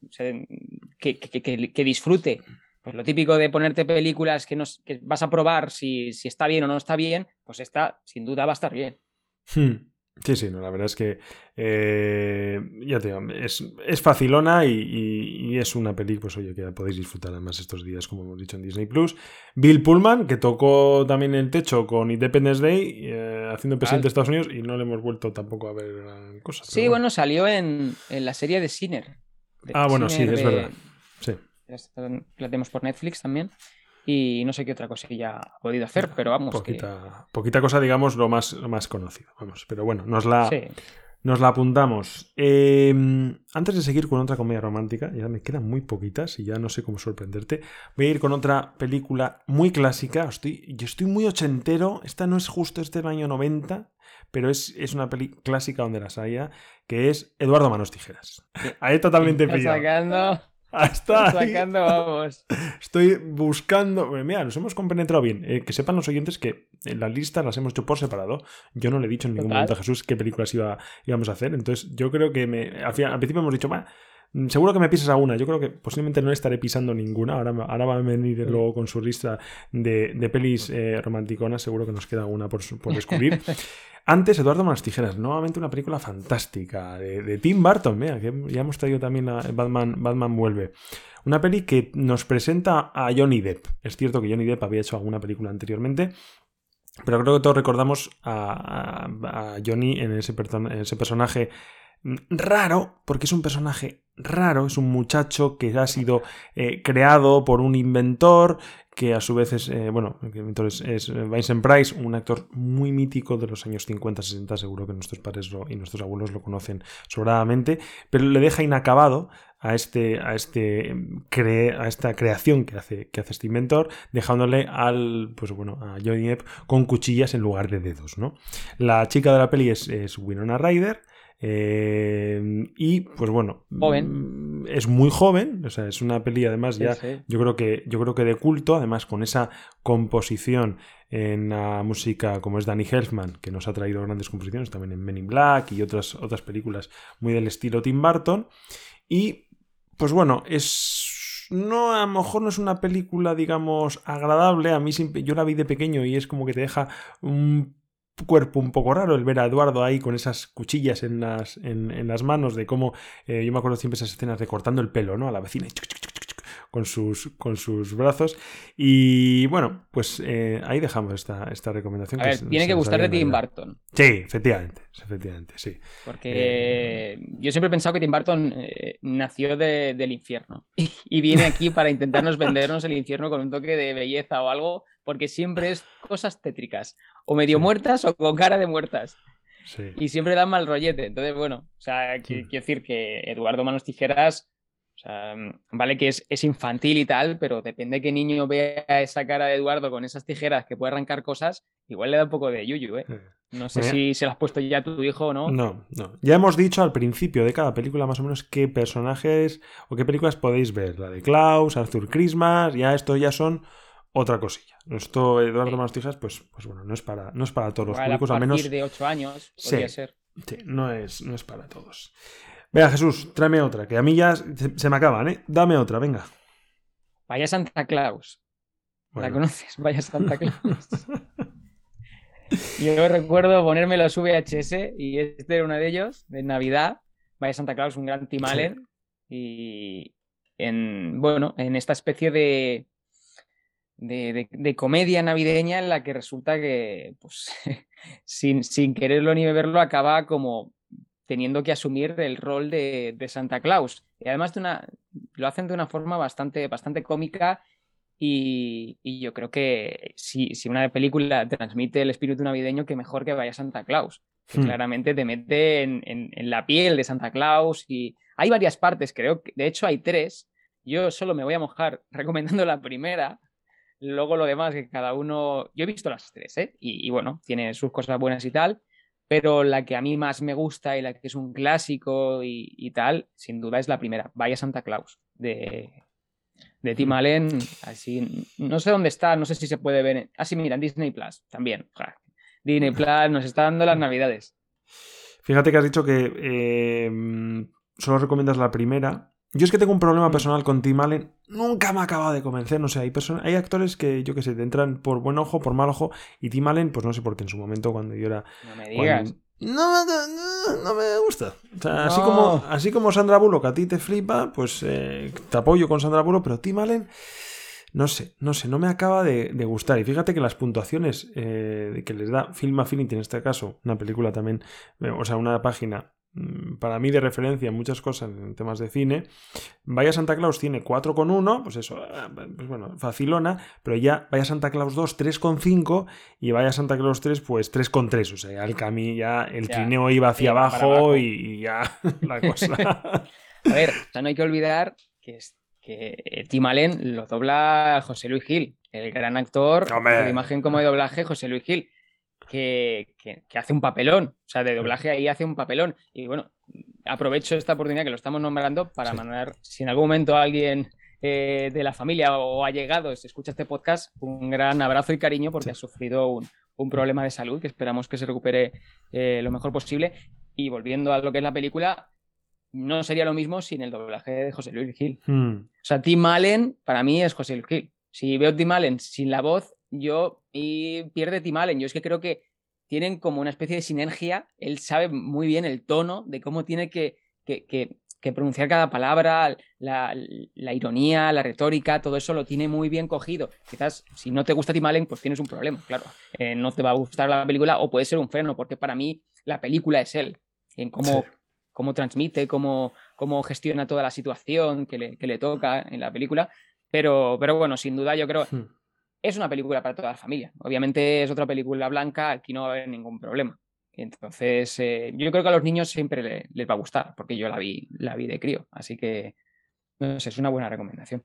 que, que, que, disfrute, pues lo típico de ponerte películas que, nos, que vas a probar si, si, está bien o no está bien, pues esta sin duda va a estar bien. Hmm. Sí, sí, no, la verdad es que eh, ya te digo, es, es facilona y, es una película, pues oye, que podéis disfrutar además estos días, como hemos dicho en Disney Plus. Bill Pullman, que tocó también el techo con Independence Day, eh, haciendo presidente de Estados Unidos, y no le hemos vuelto tampoco a ver cosas. Sí, bueno. salió en, la serie de Sinner. ah, bueno, sí, es verdad. Sí. La tenemos por Netflix también. Y no sé qué otra cosilla ha podido hacer, pero vamos. Poquita, poquita cosa, digamos, lo más, lo más conocido. Vamos, pero bueno, nos la, nos la apuntamos. Em, antes de seguir con otra comedia romántica, ya me quedan muy poquitas y ya no sé cómo sorprenderte. Voy a ir con otra película muy clásica. Estoy, yo estoy muy ochentero. Esta no es justo, este del año 90, pero es, es una peli clásica donde las haya, que es Eduardo Manos Tijeras. Ahí (laughs) totalmente pillado. Hasta sacando, vamos. Estoy buscando. Mira, nos hemos compenetrado bien. Eh, que sepan los oyentes que en las listas las hemos hecho por separado. Yo no le he dicho en ningún momento a Jesús qué películas iba, íbamos a hacer. Entonces, yo creo que me, al, principio hemos dicho, Seguro que me pisas alguna. Yo creo que posiblemente no estaré pisando ninguna. Ahora, ahora va a venir luego con su lista de, de pelis eh, romanticonas. Seguro que nos queda una por, por descubrir. (laughs) Antes, Eduardo Manos Tijeras, nuevamente una película fantástica de, Tim Burton, mira, que ya hemos traído también la Batman, Batman Vuelve. Una peli que nos presenta a Johnny Depp. Es cierto que Johnny Depp había hecho alguna película anteriormente, pero creo que todos recordamos a, Johnny en ese, ese personaje raro, porque es un personaje raro, es un muchacho que ha sido eh, creado por un inventor que a su vez es, eh, bueno, entonces es eh, Vincent Price, un actor muy mítico de los años 50-60, seguro que nuestros padres y nuestros abuelos lo conocen sobradamente, pero le deja inacabado a, este, a, este a esta creación que hace, que hace este inventor, dejándole al, pues bueno, a Johnny Depp con cuchillas en lugar de dedos, ¿no? La chica de la peli es, es Winona Ryder, eh, y pues bueno, joven. Mm, es muy joven, o sea, es una peli además ya, yo creo que yo creo que de culto, además con esa composición en la música como es Danny Elfman, que nos ha traído grandes composiciones también en Men in Black y otras otras películas muy del estilo Tim Burton. Y pues bueno, es no a lo mejor no es una película digamos agradable, a mí yo la vi de pequeño y es como que te deja un cuerpo un poco raro el ver a Eduardo ahí con esas cuchillas en las, en, las manos, de cómo eh, yo me acuerdo siempre esas escenas de cortando el pelo, ¿no? A la vecina con sus, con sus brazos. Y bueno, pues eh, ahí dejamos esta, esta recomendación. tiene que gustar de Tim Burton. Sí, efectivamente, efectivamente, sí. Porque eh, yo siempre he pensado que Tim Burton nació del infierno (laughs) y viene aquí para intentarnos vendernos el infierno con un toque de belleza o algo porque siempre es cosas tétricas, o medio muertas o con cara de muertas. Y siempre dan mal rollete. Entonces, bueno, o sea, quiero decir que Eduardo Manos Tijeras, o sea, vale que es, es, infantil y tal, pero depende de qué niño vea esa cara de Eduardo con esas tijeras que puede arrancar cosas, igual le da un poco de yuyu, ¿eh? No sé si se lo has puesto ya a tu hijo o no. No, no. Ya hemos dicho al principio de cada película más o menos qué personajes o qué películas podéis ver. La de Klaus, Arthur Christmas, ya esto ya son otra cosilla. Esto, Eduardo Mastijas, pues, pues bueno, no es para, no es para todos los públicos, al menos. de 8 años, podría ser. Sí, no es, no es para todos. Venga, Jesús, tráeme otra, que a mí ya se, me acaban, ¿eh? Dame otra, venga. Vaya Santa Claus. ¿La conoces? Vaya Santa (laughs) Claus. Yo recuerdo ponerme los VHS y este era uno de ellos, de Navidad. Vaya Santa Claus, un gran Tim Y en, bueno, en esta especie de, de, comedia navideña en la que resulta que, pues, (laughs) sin, sin, quererlo ni beberlo, acaba como teniendo que asumir el rol de, Santa Claus. Y además de una, lo hacen de una forma bastante, bastante cómica y, yo creo que si, si, una película transmite el espíritu navideño, que mejor que vaya Santa Claus. Que hmm. claramente te mete en, en, la piel de Santa Claus y hay varias partes, creo que de hecho hay tres. Yo solo me voy a mojar (laughs) recomendando la primera, Luego lo demás, que cada uno. Yo he visto las tres, ¿eh? Y, bueno, tiene sus cosas buenas y tal. Pero la que a mí más me gusta y la que es un clásico y, tal, sin duda es la primera. Vaya Santa Claus, de, de Tim Allen. Así, no sé dónde está, no sé si se puede ver. Ah, sí, mira, en Disney Plus también. Disney Plus nos está dando las navidades. Fíjate que has dicho que eh, solo recomiendas la primera. Yo es que tengo un problema mm. personal con Tim Allen. Nunca me ha acabado de convencer. No sé, hay, hay actores que, yo que sé, te entran por buen ojo, por mal ojo. Y Tim Allen, pues no sé por qué en su momento, cuando yo era. No me digas. No, no, no, me gusta. O sea, así, como, así como Sandra Bullock a ti te flipa, pues eh, te apoyo con Sandra Bullock, pero Tim Allen, no sé, no sé, no me acaba de, gustar. Y fíjate que las puntuaciones eh, que les da Film Affinity, en este caso, una película también, eh, o sea, una página para mí de referencia en muchas cosas en temas de cine. Vaya Santa Claus tiene 4,1, pues eso, ah, pues bueno, facilona, pero ya Vaya Santa Claus 2 3,5 y Vaya Santa Claus 3 pues 3,3, o sea, el camino ya el trineo iba hacia abajo, y, ya (laughs) la cosa. (laughs) A ver, no hay que olvidar que, que Tim Allen lo dobla José Luis Gil, el gran actor de imagen como de doblaje José Luis Gil que, hace un papelón, o sea, de doblaje ahí hace un papelón. Y bueno, aprovecho esta oportunidad que lo estamos nombrando para mandar, si en algún momento alguien eh, de la familia o ha llegado, se escucha este podcast, un gran abrazo y cariño porque ha sufrido un, problema de salud que esperamos que se recupere eh, lo mejor posible. Y volviendo a lo que es la película, no sería lo mismo sin el doblaje de José Luis Gil. Hmm. O sea, Tim Allen para mí es José Luis Gil. Si veo Tim Allen sin la voz, yo y pierde Tim Allen. Yo es que creo que tienen como una especie de sinergia. Él sabe muy bien el tono de cómo tiene que, que, pronunciar cada palabra, la, ironía, la retórica, todo eso lo tiene muy bien cogido. Quizás si no te gusta Tim Allen, pues tienes un problema, claro. Eh, no te va a gustar la película o puede ser un freno, porque para mí la película es él, en cómo, cómo transmite, cómo, cómo gestiona toda la situación que le, que le toca en la película. Pero, pero bueno, sin duda yo creo, hmm es una película para toda la familia. Obviamente es otra película blanca, aquí no va a haber ningún problema. Entonces, eh, yo creo que a los niños siempre les va a gustar, porque yo la vi, la vi de crío. Así que, no sé, es una buena recomendación.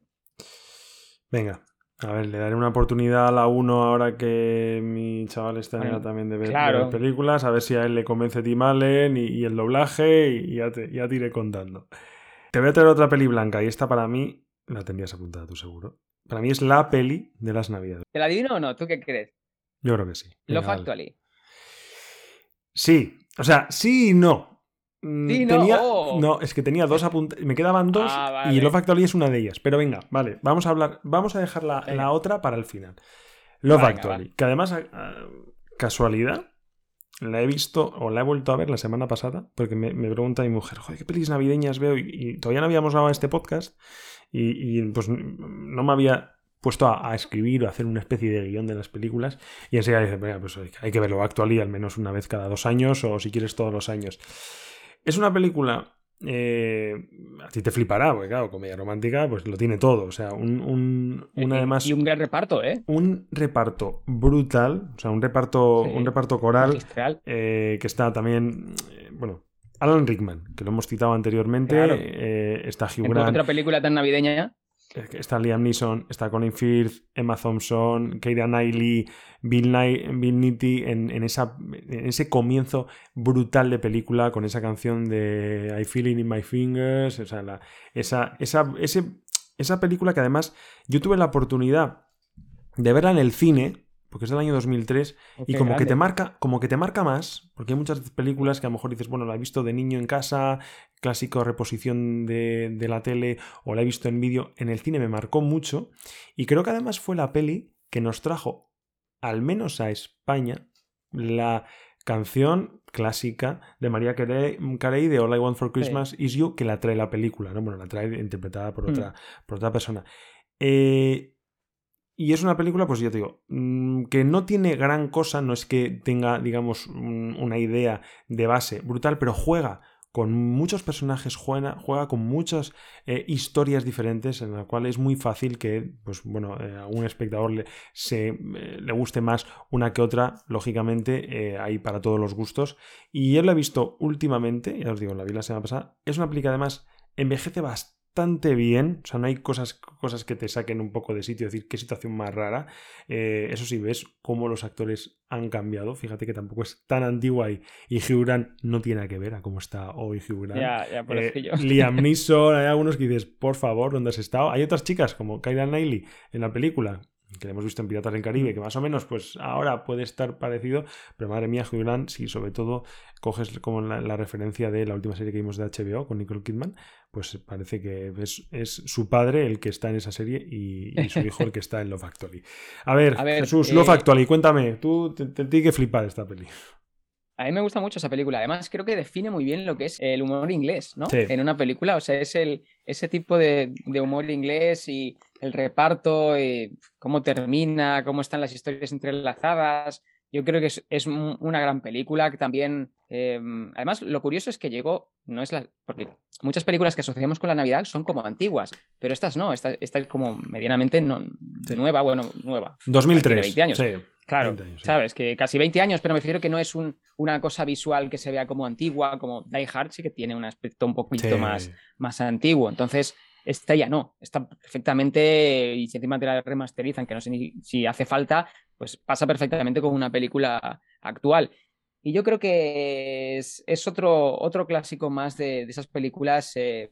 Venga, a ver, le daré una oportunidad a la 1 ahora que mi chaval está en también de ver, películas, a ver si a él le convence Tim Allen y, el doblaje y ya te, ya te iré contando. Te voy a traer otra peli blanca y esta para mí la tendrías apuntada tú seguro. Para mí es la peli de las navidades. ¿Te la adivino o no? ¿Tú qué crees? Yo creo que sí. Lo Actually. Sí. O sea, sí y no. Mm, sí, no. Oh. no, es que tenía dos apuntes. Me quedaban dos ah, y Love Actually es una de ellas. Pero venga, vale. Vamos a hablar. Vamos a dejar la, otra para el final. Love Actually. Que además, ah, casualidad, la he visto o la he vuelto a ver la semana pasada. Porque me, pregunta mi mujer, joder, ¿qué pelis navideñas veo? Y, todavía no habíamos grabado este podcast. Y, pues no me había puesto a, escribir o a hacer una especie de guion de las películas y enseguida dice, pues hay que verlo actual y al menos una vez cada dos años o si quieres todos los años. Es una película... Eh, a ti te flipará, porque claro, comedia romántica, pues lo tiene todo. O sea, un, un, además. Y un gran reparto, ¿eh? Un reparto brutal, o sea, un reparto, un reparto coral. Eh, que está también. Eh, bueno, Alan Rickman, que lo hemos citado anteriormente, eh, está Hugh Grant. otra película tan navideña ya? Está Liam Neeson, está Colin Firth, Emma Thompson, Keira Knightley, Bill, Nitty en, esa, en ese comienzo brutal de película con esa canción de I Feel It in My Fingers. O sea, esa, esa, esa película que además yo tuve la oportunidad de verla en el cine porque es del año 2003 y como que te marca como que te marca más porque hay muchas películas que a lo mejor dices bueno la he visto de niño en casa clásico reposición de, la tele o la he visto en vídeo en el cine me marcó mucho y creo que además fue la peli que nos trajo al menos a España la canción clásica de María Carey de All I Want for Christmas Is You que la trae la película no bueno la trae interpretada por hmm. otra por otra persona. Eh, y es una película, pues ya te digo, mm, que no tiene gran cosa, no es que tenga, digamos, una idea de base brutal, pero juega con muchos personajes, juega, con muchas eh, historias diferentes en la cual es muy fácil que, pues bueno, eh, a un espectador le, se, eh, le guste más una que otra, lógicamente, hay para todos los gustos. Y yo lo he visto últimamente, ya os digo, la vi la semana pasada, es una película además envejece bastante bastante bien. O sea, no hay cosas, cosas que te saquen un poco de sitio, es decir, qué situación más rara. Eh, eso sí, ves cómo los actores han cambiado. Fíjate que tampoco es tan antigua y, y Hugh Grant no tiene que ver a cómo está hoy Hugh Grant. Ya, ya, por eh, (laughs) Liam Neeson, hay algunos que dices, por favor, ¿dónde has estado? Hay otras chicas como Kyra Knightley en la película que hemos visto en Piratas del Caribe, que más o menos, pues ahora puede estar parecido, pero madre mía, Hugh Grant, si sobre todo coges como la, referencia de la última serie que vimos de HBO con Nicole Kidman, pues parece que es, su padre el que está en esa serie y, su hijo el que está en Love Actually. A ver, (laughs) Jesús, eh... Love Actually, cuéntame, tú te, tienes que flipar esta peli. A mí me gusta mucho esa película. Además, creo que define muy bien lo que es el humor inglés, ¿no? En una película. O sea, es el, ese tipo de, humor inglés y el reparto, y cómo termina, cómo están las historias entrelazadas. Yo creo que es, una gran película que también. Em, además, lo curioso es que llegó. No es la. Porque muchas películas que asociamos con la Navidad son como antiguas, pero estas no. Esta, esta es como medianamente no, nueva, bueno, nueva. 2003. 20 años. Claro, sabes, que casi 20 años, pero me refiero que no es un, una cosa visual que se vea como antigua, como Die Hard, sí que tiene un aspecto un poquito más, más antiguo. Entonces, esta ya no, está perfectamente, y si encima te la remasterizan, que no sé ni si hace falta, pues pasa perfectamente con una película actual. Y yo creo que es, otro, otro clásico más de, esas películas, eh,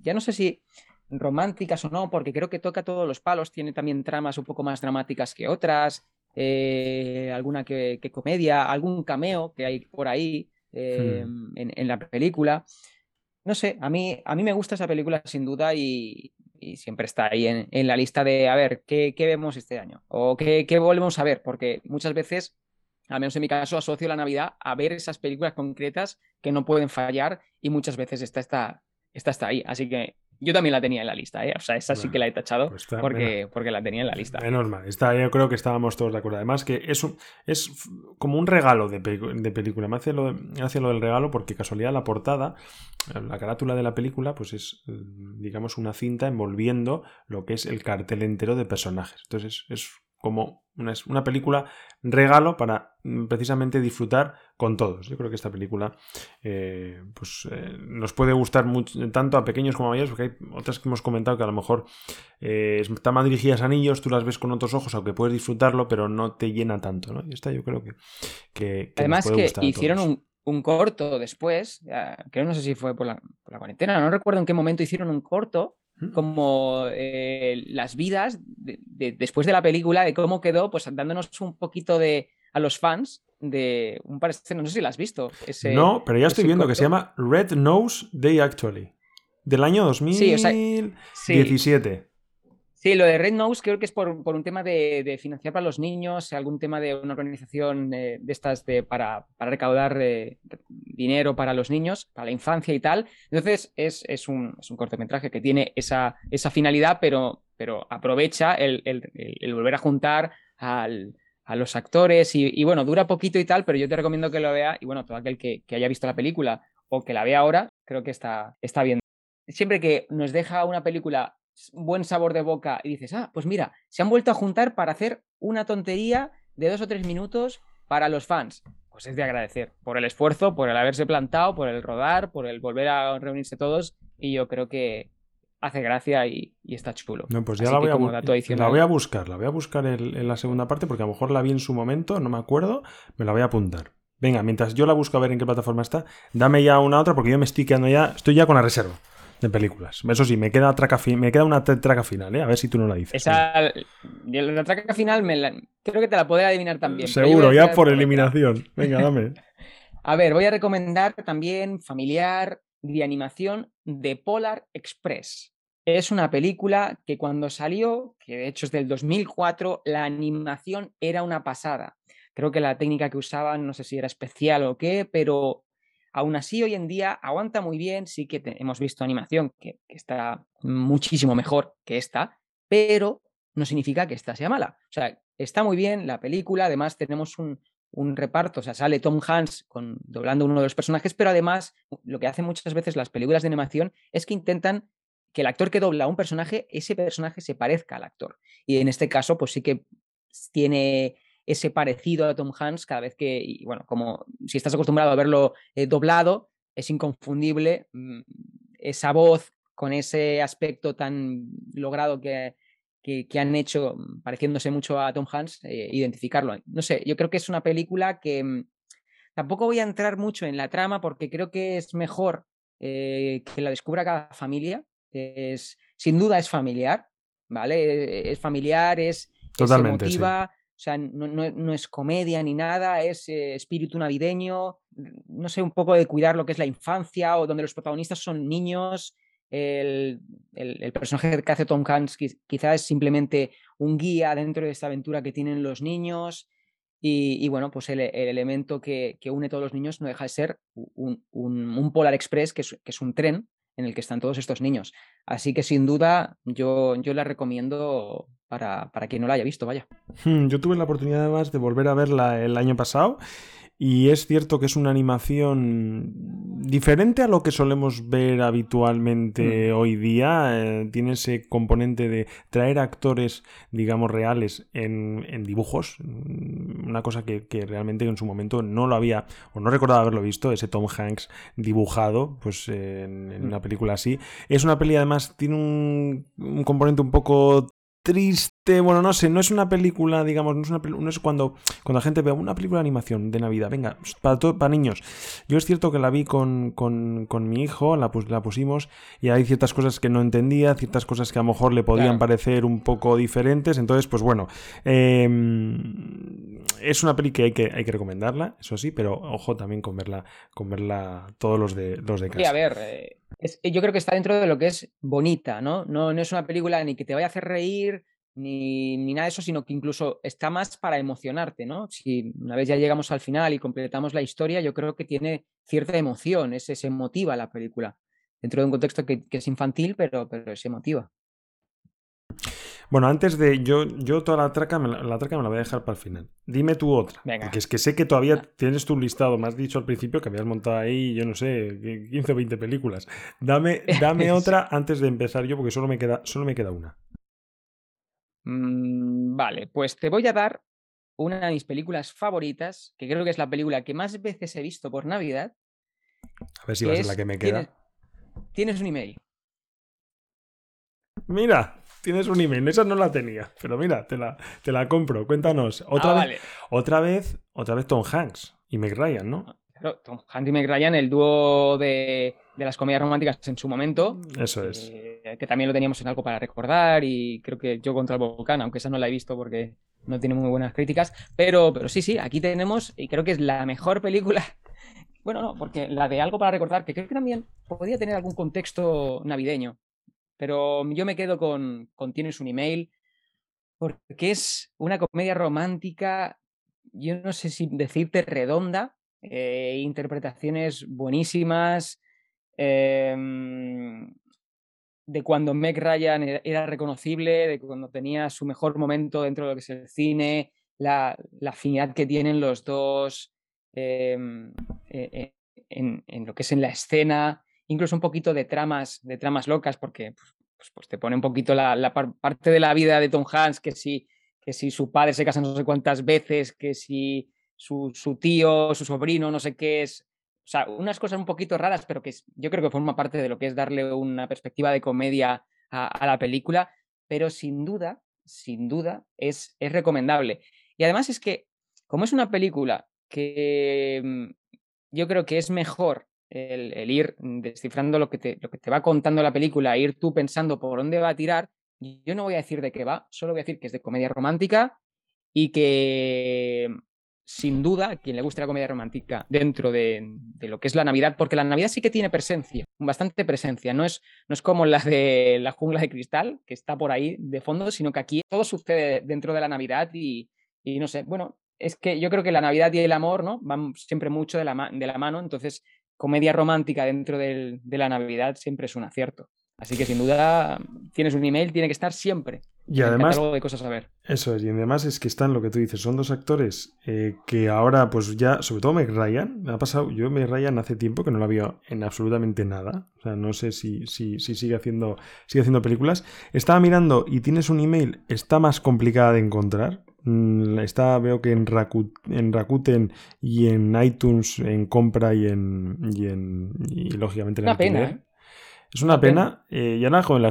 ya no sé si románticas o no, porque creo que toca todos los palos, tiene también tramas un poco más dramáticas que otras, eh, alguna que, comedia, algún cameo que hay por ahí eh, hmm. en, la película no sé, a mí, a mí me gusta esa película sin duda y, siempre está ahí en, la lista de a ver qué, vemos este año o qué, volvemos a ver, porque muchas veces, al menos en mi caso, asocio la Navidad a ver esas películas concretas que no pueden fallar y muchas veces está, está ahí. Así que yo también la tenía en la lista, ¿eh? O sea, esa sí que la he tachado pues porque, porque la tenía en la lista. Menos mal. Está, yo creo que estábamos todos de acuerdo. Además, que es, es como un regalo de, película. Me hace, lo, hace lo del regalo porque casualidad la portada, la carátula de la película, pues es, digamos, una cinta envolviendo lo que es el cartel entero de personajes. Entonces, es como una, una, película regalo para mm, precisamente disfrutar con todos. Yo creo que esta película eh, pues, eh, nos puede gustar mucho, tanto a pequeños como a mayores, porque hay otras que hemos comentado que a lo mejor eh, están más dirigidas a niños, tú las ves con otros ojos, aunque puedes disfrutarlo, pero no te llena tanto. ¿no? Y esta yo creo que... que, Además que hicieron un, un, corto después, que no sé si fue por la, por la cuarentena, no recuerdo en qué momento hicieron un corto como eh, las vidas después de la película, de cómo quedó, pues dándonos un poquito de a los fans de un parecer, no sé si la has visto. no, pero ya estoy viendo que se llama Red Nose Day Actually, del año 2017. Sí, lo de Red Nose creo que es por, un tema de, financiar para los niños, algún tema de una organización eh, de estas de, para, recaudar eh, dinero para los niños, para la infancia y tal. Entonces es, un, cortometraje que tiene esa, esa finalidad, pero, pero aprovecha el, volver a juntar a los actores y, bueno, dura poquito y tal, pero yo te recomiendo que lo vea y bueno, todo aquel que, haya visto la película o que la vea ahora, creo que está, está bien. Siempre que nos deja una película buen sabor de boca y dices, ah, pues mira, se han vuelto a juntar para hacer una tontería de dos o tres minutos para los fans. Pues es de agradecer por el esfuerzo, por el haberse plantado, por el rodar, por el volver a reunirse todos y yo creo que hace gracia y, está chulo. No, pues ya la voy, a, la voy, a, buscar, la voy a buscar en la segunda parte porque a lo mejor la vi en su momento, no me acuerdo, me la voy a apuntar. Venga, mientras yo la busco a ver en qué plataforma está, dame ya una otra porque yo me estoy quedando ya, estoy ya con la reserva de películas. Eso sí, me queda, traca me queda una traca final, ¿eh? A ver si tú no la dices. Esa, la traca final me creo que te la podré adivinar también. Seguro, ya por eliminación. Venga, dame. (laughs) a ver, voy a recomendar también familiar de animación de Polar Express. Es una película que cuando salió, que de hecho es del 2004, la animación era una pasada. Creo que la técnica que usaban, no sé si era especial o qué, pero Aún así, hoy en día aguanta muy bien, sí que hemos visto animación que, está muchísimo mejor que esta, pero no significa que esta sea mala. O sea, está muy bien la película, además tenemos un, reparto, o sea, sale Tom Hanks con, doblando uno de los personajes, pero además lo que hacen muchas veces las películas de animación es que intentan que el actor que dobla a un personaje, ese personaje se parezca al actor. Y en este caso, pues sí que tiene ese parecido a Tom Hanks cada vez que, y bueno, como si estás acostumbrado a verlo eh, doblado, es inconfundible mm, esa voz con ese aspecto tan logrado que, que, han hecho, mm, pareciéndose mucho a Tom Hanks, eh, identificarlo. No sé, yo creo que es una película que mm, tampoco voy a entrar mucho en la trama porque creo que es mejor eh, que la descubra cada familia. Es, sin duda es familiar, ¿vale? Es familiar, es, Totalmente, emotiva. O sea, no, es comedia ni nada, es eh, espíritu navideño, no sé, un poco de cuidar lo que es la infancia o donde los protagonistas son niños. El, personaje que hace Tom Hanks quizás es simplemente un guía dentro de esta aventura que tienen los niños. Y, bueno, pues el, elemento que, une a todos los niños no deja de ser un, Polar Express, que es, que es, un tren en el que están todos estos niños. Así que sin duda yo, yo la recomiendo para, para quien no la haya visto, vaya. Hmm, yo tuve la oportunidad además de volver a verla el año pasado y es cierto que es una animación diferente a lo que solemos ver habitualmente mm. hoy día. Eh, tiene ese componente de traer actores, digamos, reales en, dibujos. Mm, una cosa que, realmente en su momento no lo había, o no recordaba haberlo visto, ese Tom Hanks dibujado, pues en, mm. una película así. Es una peli, además, tiene un, un componente un poco triste. Bueno, no sé, no es una película, digamos, no es, una, no es cuando, cuando la gente ve una película de animación de Navidad, venga, para, para niños. Yo es cierto que la vi con, mi hijo, la, la pusimos, y hay ciertas cosas que no entendía, ciertas cosas que a lo mejor le podían parecer un poco diferentes. Entonces, pues bueno, em, es una peli que hay, que hay que recomendarla, eso sí, pero ojo también con verla, con verla todos los de, los de casa. Sí, a ver, eh, eh, yo creo que está dentro de lo que es bonita, ¿no? ¿no? No es una película ni que te vaya a hacer reír, ni, ni, nada de eso, sino que incluso está más para emocionarte, ¿no? Si una vez ya llegamos al final y completamos la historia, yo creo que tiene cierta emoción, es, es emotiva la película, dentro de un contexto que, que es infantil, pero, pero es emotiva. Bueno, antes de. Yo, yo toda la traca, me la, la traca me la voy a dejar para el final. Dime tú otra. Venga. Porque es que sé que todavía tienes tu listado. Me has dicho al principio que habías montado ahí, yo no sé, 15 o 20 películas. Dame, (laughs) dame otra antes de empezar yo, porque solo me queda, solo me queda una. Mm, vale, pues te voy a dar una de mis películas favoritas, que creo que es la película que más veces he visto por Navidad. A ver si va a ser la que me queda. Tienes, tienes un email. Mira, tienes un email. Esa no la tenía. Pero mira, te la, te la compro. Cuéntanos. Otra, ah, vez, otra vez, otra vez Tom Hanks y Meg Ryan, ¿no? Claro, Tom Hanks y Meg Ryan, el dúo de, las comedias románticas en su momento. Eso es. Eh, que también lo teníamos en algo para recordar. Y creo que yo contra el volcán, aunque esa no la he visto porque no tiene muy buenas críticas. Pero, pero sí, sí, aquí tenemos, y creo que es la mejor película. (laughs) Bueno, no, porque la de algo para recordar, que creo que también podría tener algún contexto navideño. Pero yo me quedo con, con Tienes un email, porque es una comedia romántica, yo no sé si decirte redonda, eh, interpretaciones buenísimas, em, de cuando Meg Ryan e-, era reconocible, de cuando tenía su mejor momento dentro de lo que es el cine, la, afinidad que tienen los dos em, e-, e-, en, en, lo que es en la escena incluso un poquito de tramas, de tramas locas, porque pues, pues, pues te pone un poquito la, parte de la vida de Tom Hanks, que si, que su padre se casa no sé cuántas veces, que si su, tío, su sobrino, no sé qué es. O sea, unas cosas un poquito raras, pero que yo creo que forma parte de lo que es darle una perspectiva de comedia a, la película, pero sin duda, sin duda, es, es recomendable. Y además es que, como es una película que mm, yo creo que es mejor el, ir descifrando lo que, te, lo que te va contando la película, ir tú pensando por dónde va a tirar, yo no voy a decir de qué va, solo voy a decir que es de comedia romántica y que sin duda, quien le guste la comedia romántica dentro de, lo que es la Navidad, porque la Navidad sí que tiene presencia, bastante presencia, no es, no es como la de la jungla de cristal, que está por ahí de fondo, sino que aquí todo sucede dentro de la Navidad y, y no sé, bueno, es que yo creo que la Navidad y el amor, ¿no? Van siempre mucho de la, de la mano, entonces comedia romántica dentro de la Navidad siempre es un acierto. Así que sin duda tienes un email, tiene que estar siempre. Y además, de cosas a ver. Eso es, y además es que están lo que tú dices, son dos actores eh, que ahora, pues ya, sobre todo Meg Ryan, me ha pasado, yo Meg Ryan hace tiempo que no la veo en absolutamente nada, o sea, no sé si, si, si sigue, haciendo, sigue haciendo películas. Estaba mirando y tienes un email, está más complicada de encontrar, está, veo que en, Rakuten y en iTunes en compra y en, y, en, y lógicamente en una pena, ¿eh? Es una, pena. Eh, ya nada, joven, la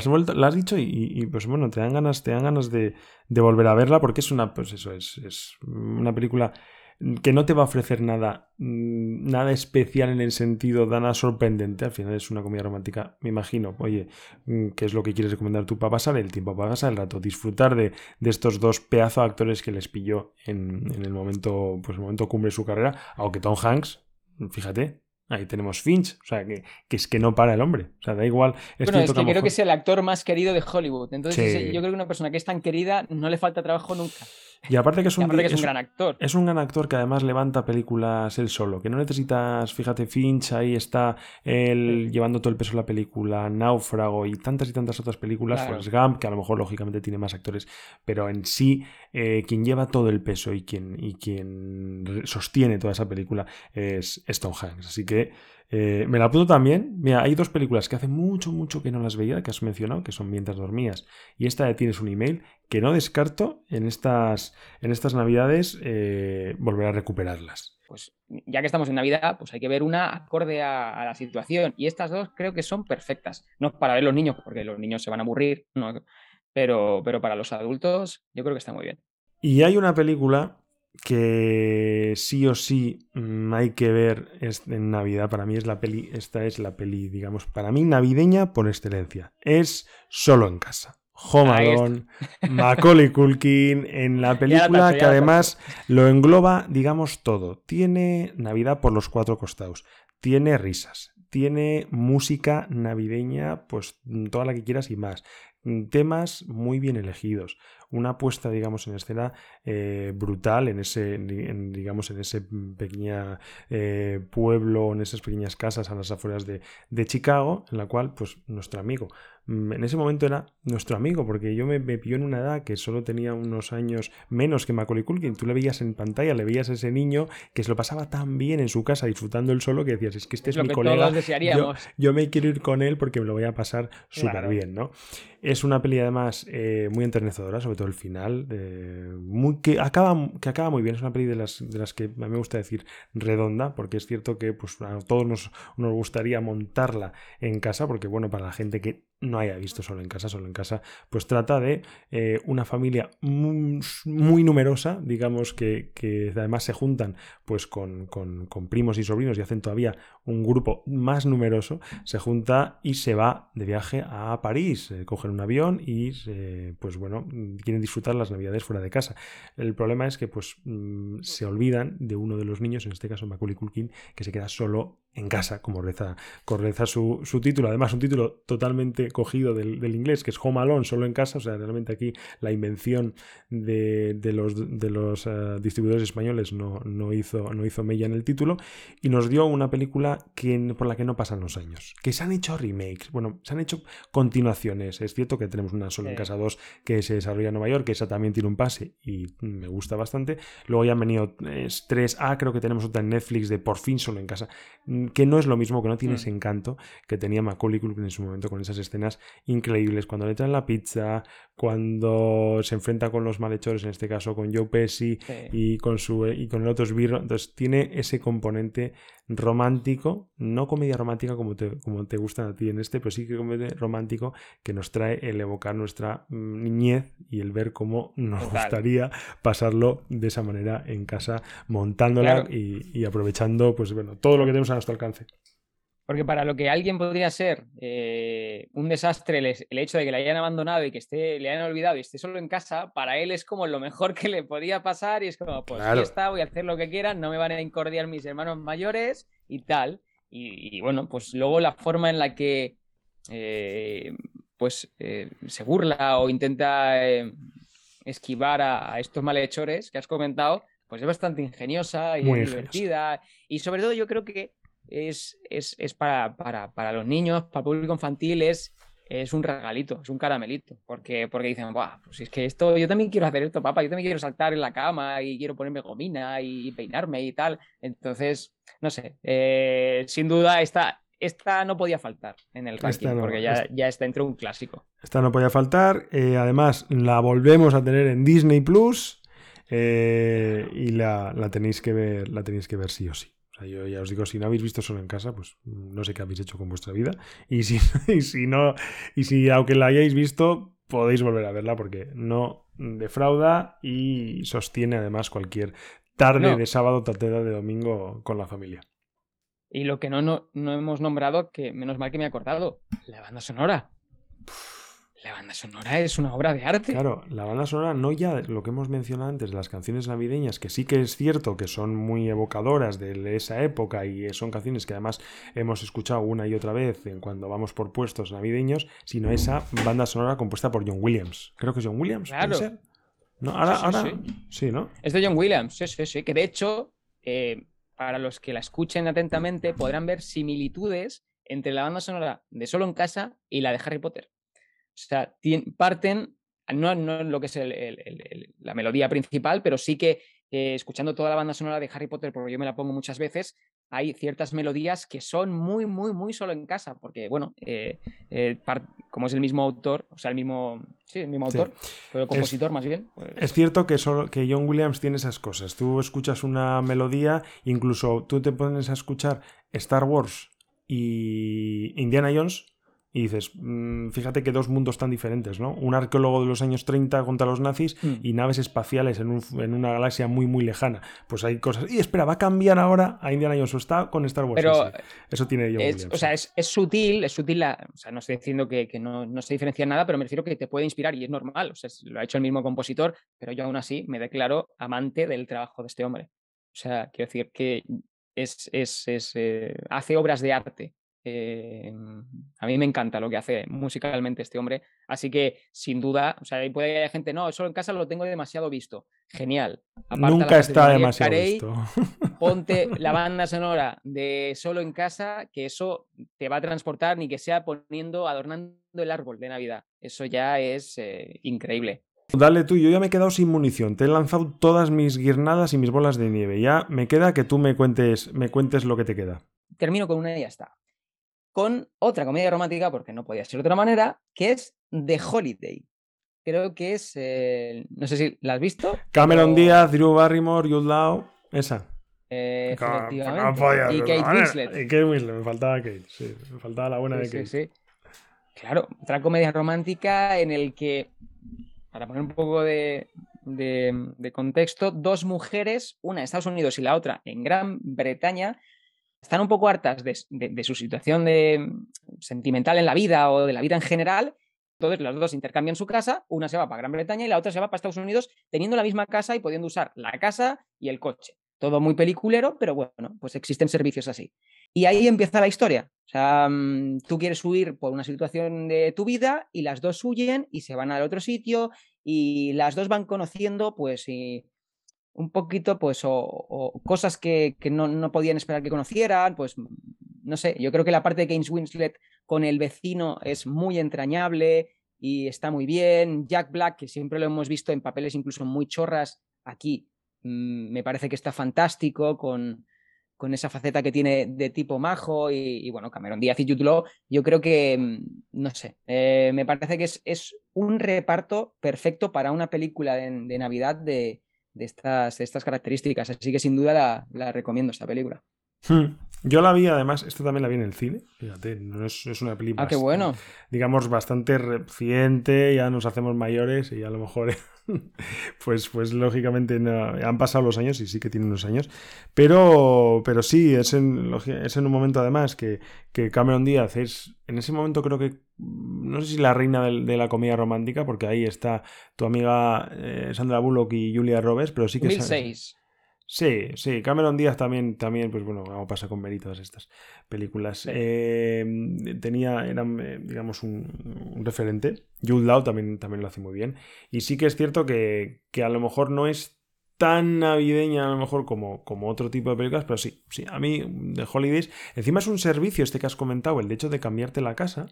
has, dicho y, pues bueno, te dan ganas, te dan ganas de, de, volver a verla porque es una, pues eso, es, es una película que no te va a ofrecer nada, mm, nada especial en el sentido, nada sorprendente. Al final es una comedia romántica, me imagino. Oye, mm, ¿qué es lo que quieres recomendar tú para pasar el tiempo, para pasar el rato? Disfrutar de, estos dos pedazos de actores que les pilló en, el momento, pues el momento cumbre de su carrera. Aunque Tom Hanks, fíjate, Ahí tenemos Finch, o sea, que, es que no para el hombre. O sea, da igual. bueno, es que, creo que es el actor más querido de Hollywood. Entonces, yo creo que una persona que es tan querida no le falta trabajo nunca. Y aparte que es (laughs) un, gran actor. Es un gran actor que además levanta películas él solo. Que no necesitas, fíjate, Finch, ahí está él llevando todo el peso de la película, Náufrago y tantas y tantas otras películas. Forrest Gump, que a lo mejor lógicamente tiene más actores, pero en sí, eh, quien lleva todo el peso y quien, y quien sostiene toda esa película es Hanks. Así que eh, me la apunto también. Mira, hay dos películas que hace mucho, mucho que no las veía, que has mencionado, que son Mientras dormías. Y esta de Tienes un email, que no descarto en estas, en estas navidades eh, volver a recuperarlas. Pues ya que estamos en Navidad, pues hay que ver una acorde a, la situación. Y estas dos creo que son perfectas. No para ver los niños, porque los niños se van a aburrir, pero, pero para los adultos yo creo que está muy bien. Y hay una película que sí o sí mm, hay que ver en Navidad. Para mí es la peli, esta es la peli, digamos, para mí navideña por excelencia. Es solo en casa. Home Alone, Macaulay Culkin, en la (laughs) película que además lo engloba, digamos, todo. Tiene Navidad por los cuatro costados, tiene risas, tiene música navideña, pues toda la que quieras y más. Temas muy bien elegidos una puesta, digamos, en escena eh, brutal en ese, digamos, en ese pequeño eh, pueblo, en esas pequeñas casas a las afueras de, de Chicago, en la cual, pues, nuestro amigo Mm, en ese momento era nuestro amigo, porque yo me, me pilló en una edad que solo tenía unos años menos que Macaulay Culkin. Tú le veías en pantalla, le veías a ese niño que se lo pasaba tan bien en su casa disfrutando el solo que decías, es que este es, mi colega. Yo, me quiero ir con él porque me lo voy a pasar súper bien, ¿no? Es una peli además eh, muy enternecedora, sobre todo el final, muy, que, acaba, que acaba muy bien. Es una peli de las, de las que me gusta decir redonda, porque es cierto que pues, a todos nos, nos gustaría montarla en casa, porque bueno, para la gente que no haya visto solo en casa, solo en casa, pues trata de eh, una familia muy, numerosa, digamos que, además se juntan pues con, primos y sobrinos y hacen todavía un grupo más numeroso, se junta y se va de viaje a París, cogen un avión y pues bueno, quieren disfrutar las navidades fuera de casa. El problema es que pues mm, se olvidan de uno de los niños, en este caso Macaulay Culkin, que se queda solo en casa, como reza, reza su, su, título. Además, un título totalmente cogido del, inglés, que es Home Alone, solo en casa. O sea, realmente aquí la invención de, los, de los eh, distribuidores españoles no, no, hizo, no hizo mella en el título. Y nos dio una película que, por la que no pasan los años. Que se han hecho remakes, bueno, se han hecho continuaciones. Es cierto que tenemos una solo en casa 2 que se desarrolla en Nueva York, que esa también tiene un pase y me gusta bastante. Luego ya han venido 3A, creo que tenemos otra en Netflix de Por fin solo en casa que no es lo mismo, que no tiene mm. ese encanto que tenía Macaulay Culkin en su momento con esas escenas increíbles, cuando le traen la pizza, cuando se enfrenta con los malhechores, en este caso con Joe Pesci y, con su, y con el otro esbirro, entonces tiene ese componente romántico, no comedia romántica como te, como te gusta a ti en este, pero sí que comedia romántico que nos trae el evocar nuestra mm, niñez y el ver cómo nos gustaría pasarlo de esa manera en casa, montándola y, aprovechando pues bueno, todo lo que tenemos a nuestro alcance. Porque para lo que alguien podría ser eh, un desastre el, hecho de que le hayan abandonado y que esté, le hayan olvidado y esté solo en casa, para él es como lo mejor (laughs) que le podía pasar y es como, pues ya está, voy a hacer lo que quieran, no me van a incordiar mis hermanos mayores y tal. Y, bueno, pues luego la forma en la que eh, pues eh, se burla o intenta esquivar a, estos malhechores que has comentado, pues es bastante ingeniosa y divertida. Y sobre todo yo creo que es, es, para, para, los niños, para el público infantil, es, es un regalito, es un caramelito. Porque, porque dicen, Buah, pues es que esto, yo también quiero hacer esto, papá, yo también quiero saltar en la cama y quiero ponerme gomina y, peinarme y tal. Entonces, no sé, eh, sin duda esta, esta no podía faltar en el ranking, porque ya, ya está entre un clásico. Esta no podía faltar. Eh, además, la volvemos a tener en Disney Plus. Eh, y la, la, tenéis que ver, la tenéis que ver sí o sí yo ya os digo, si no habéis visto solo en casa, pues no sé qué habéis hecho con vuestra vida. (laughs) Y si, si no, y si aunque la hayáis visto, podéis volver a verla porque no defrauda y sostiene además cualquier tarde de sábado, tarde de domingo con la familia. Y lo que no, no, no hemos nombrado, que menos mal que me he acordado, la banda sonora. La banda sonora es una obra de arte. Claro, la banda sonora no ya lo que hemos mencionado antes, las canciones navideñas, que sí que es cierto que son muy evocadoras de esa época y son canciones que además hemos escuchado una y otra vez en cuando vamos por puestos navideños, sino esa banda sonora compuesta por John Williams. Creo que es John Williams. Claro. Ser? ¿No? Ahora, sí, sí. ¿no? Es de John Williams, sí, sí, sí. Que de hecho, eh, para los que la escuchen atentamente, podrán ver similitudes entre la banda sonora de Solo en Casa y la de Harry Potter. O sea, parten, no, no lo que es la melodía principal, pero sí que eh, escuchando toda la banda sonora de Harry Potter, porque yo me la pongo muchas veces, hay ciertas melodías que son muy, muy, muy solo en casa, porque, bueno, eh, eh, como es el mismo autor, o sea, el mismo, sí, el mismo autor, pero compositor más bien. Pues es cierto que, solo, que John Williams tiene esas cosas. Tú escuchas una melodía, incluso tú te pones a escuchar Star Wars y Indiana Jones y dices, mm, fíjate que dos mundos tan diferentes, ¿no? Un arqueólogo de los años 30 contra los nazis mm. y naves espaciales en, una galaxia muy, muy lejana. Pues hay cosas. Y espera, va a cambiar ahora a Indiana Jones o está con Star Wars. Pero Eso tiene yo. O sea, es, sutil, es sutil. o sea, no estoy diciendo que, no, no, se diferencia en nada, pero me refiero que te puede inspirar y es normal. O sea, lo ha hecho el mismo compositor, pero yo aún así me declaro amante del trabajo de este hombre. O sea, quiero decir que es, es, eh, hace obras de arte eh, a mí me encanta lo que hace musicalmente este hombre, así que sin duda, o sea, puede haber gente, no, solo en casa lo tengo demasiado visto. Genial. Nunca está demasiado visto. (laughs) Ponte la banda sonora de solo en casa, que eso te va a transportar, ni que sea poniendo, adornando el árbol de Navidad. Eso ya es eh, increíble. Dale tú, yo ya me he quedado sin munición. Te he lanzado todas mis guirnadas y mis bolas de nieve. Ya me queda que tú me cuentes, me cuentes lo que te queda. Termino con una y ya está con otra comedia romántica, porque no podía ser de otra manera, que es The Holiday. Creo que es, eh, no sé si la has visto. Cameron Díaz, Drew Barrymore, Jude Law, esa. Eh, efectivamente. y Kate Winslet. Y Kate Winslet, me faltaba Kate, sí, me faltaba la buena de Kate. Sí, sí. Claro, otra comedia romántica en el que, para poner un poco de, de contexto, dos mujeres, una en Estados Unidos y la otra en Gran Bretaña, están un poco hartas de, su situación mm, sentimental en la vida o de la vida en general. Entonces las dos intercambian su casa, una se va para Gran Bretaña y la otra se va para Estados Unidos teniendo la misma casa y pudiendo usar la casa y el coche. Todo muy peliculero, pero bueno, pues existen servicios así. Y ahí empieza la historia. O sea, mm, tú quieres huir por una situación de tu vida y las dos huyen y se van al otro sitio y las dos van conociendo, pues, y un poquito, pues, o, cosas que, no, podían esperar que conocieran, pues, no sé, yo creo que la parte de James Winslet con el vecino es muy entrañable y está muy bien. Jack Black, que siempre lo hemos visto en papeles incluso muy chorras, aquí mm, me parece que está fantástico con, con esa faceta que tiene de tipo majo y, bueno, Cameron Díaz y Jude yo creo que, mm, no sé, eh, me parece que es, es, un reparto perfecto para una película de Navidad de, de estas, estas características. Así que sin duda la, recomiendo esta película. Hmm. Yo la vi, además, esto también la vi en el cine. Fíjate, no es, una película. Ah, qué bueno. Digamos, bastante reciente, ya nos hacemos mayores y a lo mejor (laughs) pues, pues lógicamente han pasado los años y sí que tienen unos años, pero, pero sí, es en, es en un momento además que, que Cameron Díaz es, en ese momento creo que, no sé si la reina de, la comedia romántica, porque ahí está tu amiga eh, Sandra Bullock y Julia Roberts, pero sí que... 2006. Sí, sí, Cameron Díaz también, también, pues bueno, como pasa con Mary todas estas películas. Eh, tenía, era, eh, digamos, un, referente. Jude Law también, también lo hace muy bien. Y sí que es cierto que, que, a lo mejor no es tan navideña, a lo mejor, como, como otro tipo de películas, pero sí, sí, a mí, de Holidays, encima es un servicio este que has comentado, el de hecho de cambiarte la casa,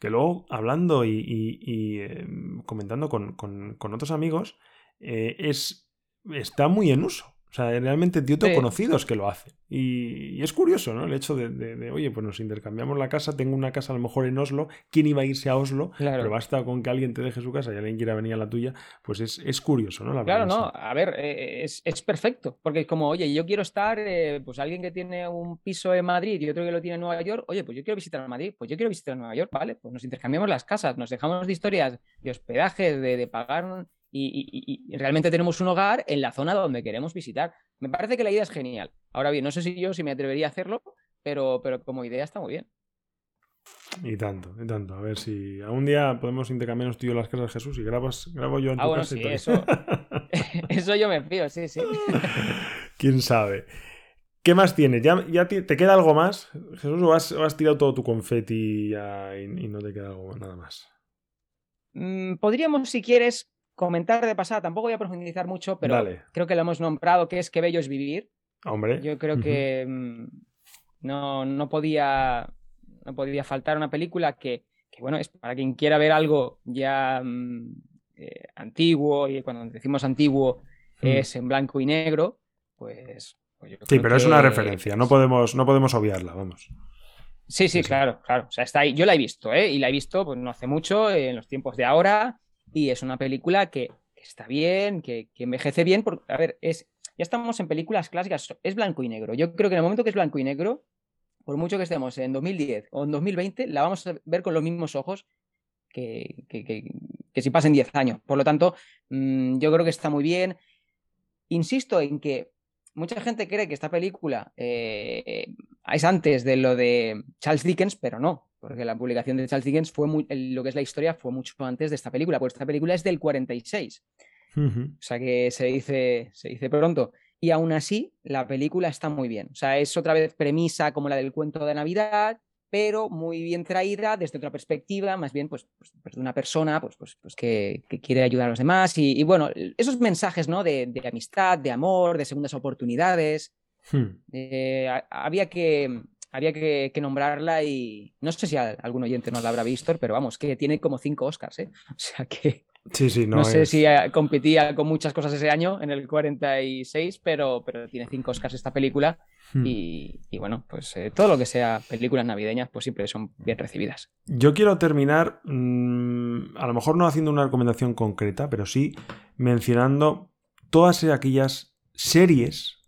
que luego, hablando y, em, comentando con, con, otros amigos, eh, es, está muy en uso. O sea, realmente yo tengo conocidos que lo hacen. Y, es curioso, ¿no? El hecho de, oye, pues nos intercambiamos la casa, tengo una casa a lo mejor en Oslo, ¿quién iba a irse a Oslo? Pero basta con que alguien te deje su casa y alguien quiera venir a la tuya, pues es, curioso, ¿no? claro, no, a ver, eh, es, perfecto, porque es como, oye, yo quiero estar, eh, pues alguien que tiene un piso en Madrid y otro que lo tiene en Nueva York, oye, pues yo quiero visitar a Madrid, pues yo quiero visitar a Nueva York, ¿vale? Pues nos intercambiamos las casas, nos dejamos de historias de hospedaje, de, de pagar y, realmente tenemos un hogar en la zona donde queremos visitar. Me parece que la idea es genial. Ahora bien, no sé si yo si me atrevería a hacerlo, pero, pero como idea está muy bien. Y tanto, y tanto. A ver si algún día podemos intercambiarnos tú y yo las casas de Jesús y grabas, grabo yo en ah, tu bueno, casa sí, y eso, (laughs) eso yo me fío, sí, sí. (laughs) ¿Quién sabe? ¿Qué más tienes? ¿Ya, ya te, queda algo más, Jesús, o has, tirado todo tu confeti y, no te queda algo nada más? Mm, podríamos, si quieres, comentar de pasada. Tampoco voy a profundizar mucho, pero creo que lo hemos nombrado, que es Qué bello es vivir. Hombre. Yo creo que mm, no, no podía no podría faltar una película que, bueno, es para quien quiera ver algo ya mm, eh, antiguo, y cuando decimos antiguo hmm. es en blanco y negro, pues... pues sí, pero es una referencia, no podemos, no podemos obviarla, vamos. Sí, sí, claro, claro. O sea, está ahí. Yo la he visto, ¿eh? Y la he visto pues, no hace mucho, en los tiempos de ahora, y es una película que, está bien, que, envejece bien, porque, a ver, es, ya estamos en películas clásicas, es blanco y negro. Yo creo que en el momento que es blanco y negro, por mucho que estemos en 2010 o en 2020, la vamos a ver con los mismos ojos que, que, si pasen 10 años. Por lo tanto, mm, yo creo que está muy bien. Insisto en que mucha gente cree que esta película eh, es antes de lo de Charles Dickens, pero no, porque la publicación de Charles Dickens fue muy, lo que es la historia fue mucho antes de esta película, porque esta película es del 46. O sea que se dice, se dice pronto y aún así la película está muy bien. O sea, es otra vez premisa como la del cuento de Navidad, pero muy bien traída desde otra perspectiva, más bien pues, pues, pues de una persona pues, pues, pues que, quiere ayudar a los demás. Y, bueno, esos mensajes ¿no? de, amistad, de amor, de segundas oportunidades. Hmm. Eh, había que, había que, nombrarla y no sé si algún oyente no la habrá visto, pero vamos, que tiene como cinco Oscars, ¿eh? (laughs) O sea que Sí, sí, no, sé si eh, competía con muchas cosas ese año, en el 46, pero, pero tiene cinco Oscars esta película. Hmm. Y, bueno, pues eh, todo lo que sea películas navideñas, pues siempre son bien recibidas. Yo quiero terminar, mm, a lo mejor no haciendo una recomendación concreta, pero sí mencionando todas aquellas series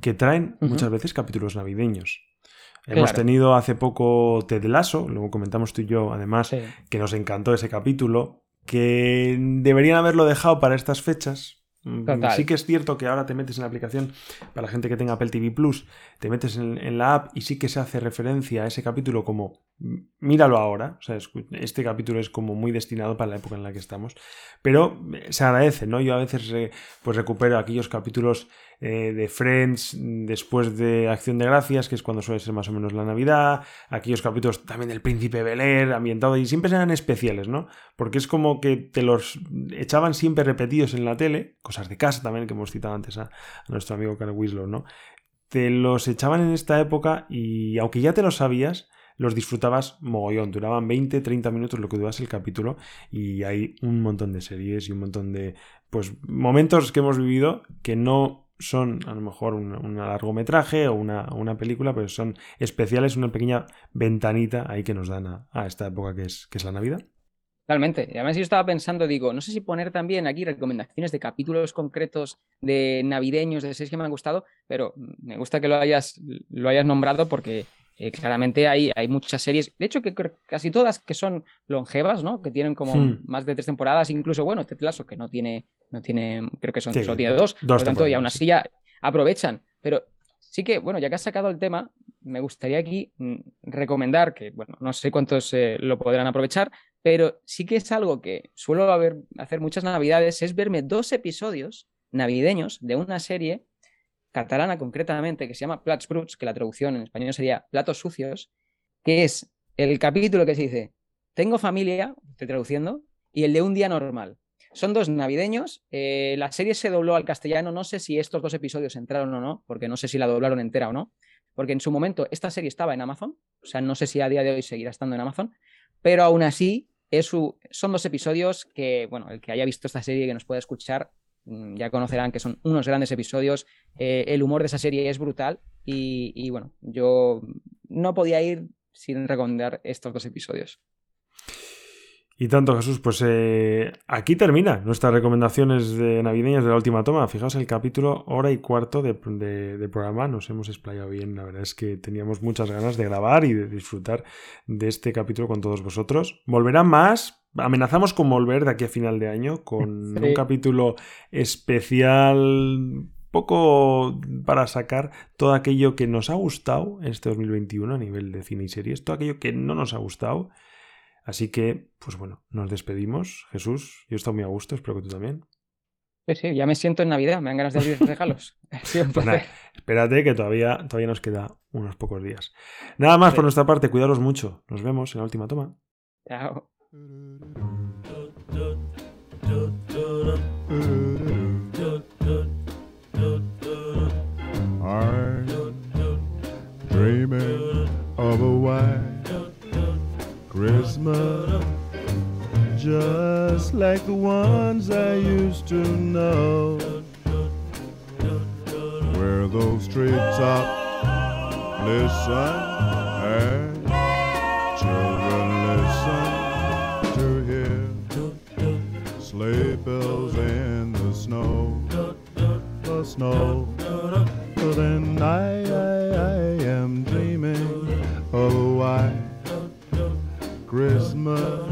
que traen muchas veces capítulos navideños. Hemos tenido hace poco Ted Lasso, luego comentamos tú y yo, además, que nos encantó ese capítulo que deberían haberlo dejado para estas fechas. Mm, sí que es cierto que ahora te metes en la aplicación, para la gente que tenga Apple TV Plus, te metes en, la app y sí que se hace referencia a ese capítulo como míralo ahora. O sea, este capítulo es como muy destinado para la época en la que estamos. Pero eh, se agradece, ¿no? Yo a veces pues recupero aquellos capítulos eh, de Friends después de Acción de Gracias, que es cuando suele ser más o menos la Navidad, aquellos capítulos también del Príncipe Bel ambientado, y siempre eran especiales, ¿no? Porque es como que te los echaban siempre repetidos en la tele, cosas de casa también, que hemos citado antes a, nuestro amigo Carl Winslow, ¿no? Te los echaban en esta época y aunque ya te lo sabías, los disfrutabas mogollón. Duraban 20, 30 minutos lo que durase el capítulo y hay un montón de series y un montón de pues momentos que hemos vivido que no son a lo mejor un, largometraje o una, película, pero son especiales, una pequeña ventanita ahí que nos dan a, esta época que es, que es la Navidad. Totalmente. Y además yo estaba pensando, digo, no sé si poner también aquí recomendaciones de capítulos concretos de navideños, de series que me han gustado, pero me gusta que lo hayas, lo hayas nombrado porque eh, claramente hay, hay muchas series, de hecho que casi todas que son longevas, ¿no? Que tienen como más de tres temporadas, incluso, bueno, este Lasso que no tiene, no tiene, creo que son, solo tiene dos, por lo tanto, y aún así ya aprovechan, pero sí que, bueno, ya que has sacado el tema, me gustaría aquí mm, recomendar, que, bueno, no sé cuántos eh, lo podrán aprovechar, pero sí que es algo que suelo hacer muchas navidades, es verme dos episodios navideños de una serie catalana concretamente, que se llama Plats Bruts, que la traducción en español sería platos sucios, que es el capítulo que se dice, tengo familia, estoy traduciendo, y el de un día normal. Son dos navideños. Eh, la serie se dobló al castellano. No sé si estos dos episodios entraron o no, porque no sé si la doblaron entera o no. Porque en su momento esta serie estaba en Amazon. O sea, no sé si a día de hoy seguirá estando en Amazon. Pero aún así, son dos episodios que, bueno, el que haya visto esta serie y que nos pueda escuchar ya conocerán que son unos grandes episodios. Eh, el humor de esa serie es brutal y, bueno, yo no podía ir sin recomendar estos dos episodios. Y tanto, Jesús, pues eh, aquí termina nuestras recomendaciones de navideñas de la última toma. Fijaos el capítulo hora y cuarto de, de, programa. Nos hemos explayado bien. La verdad es que teníamos muchas ganas de grabar y de disfrutar de este capítulo con todos vosotros. Volverán más, amenazamos con volver de aquí a final de año con (laughs) un capítulo especial poco para sacar todo aquello que nos ha gustado en este 2021 a nivel de cine y series, todo aquello que no nos ha gustado. Así que, pues bueno, nos despedimos. Jesús, yo he estado muy a gusto, espero que tú también. Sí, sí, ya me siento en Navidad, me dan ganas de abrir regalos. (laughs) pues espérate que todavía, todavía nos queda unos pocos días. Nada más por nuestra parte, cuidaros mucho. Nos vemos en la última toma. Chao. dreaming of a white Christmas, just like the ones I used to know, where those treetops listen and children listen to hear sleigh bells in the snow, the snow. Then I, I, Christmas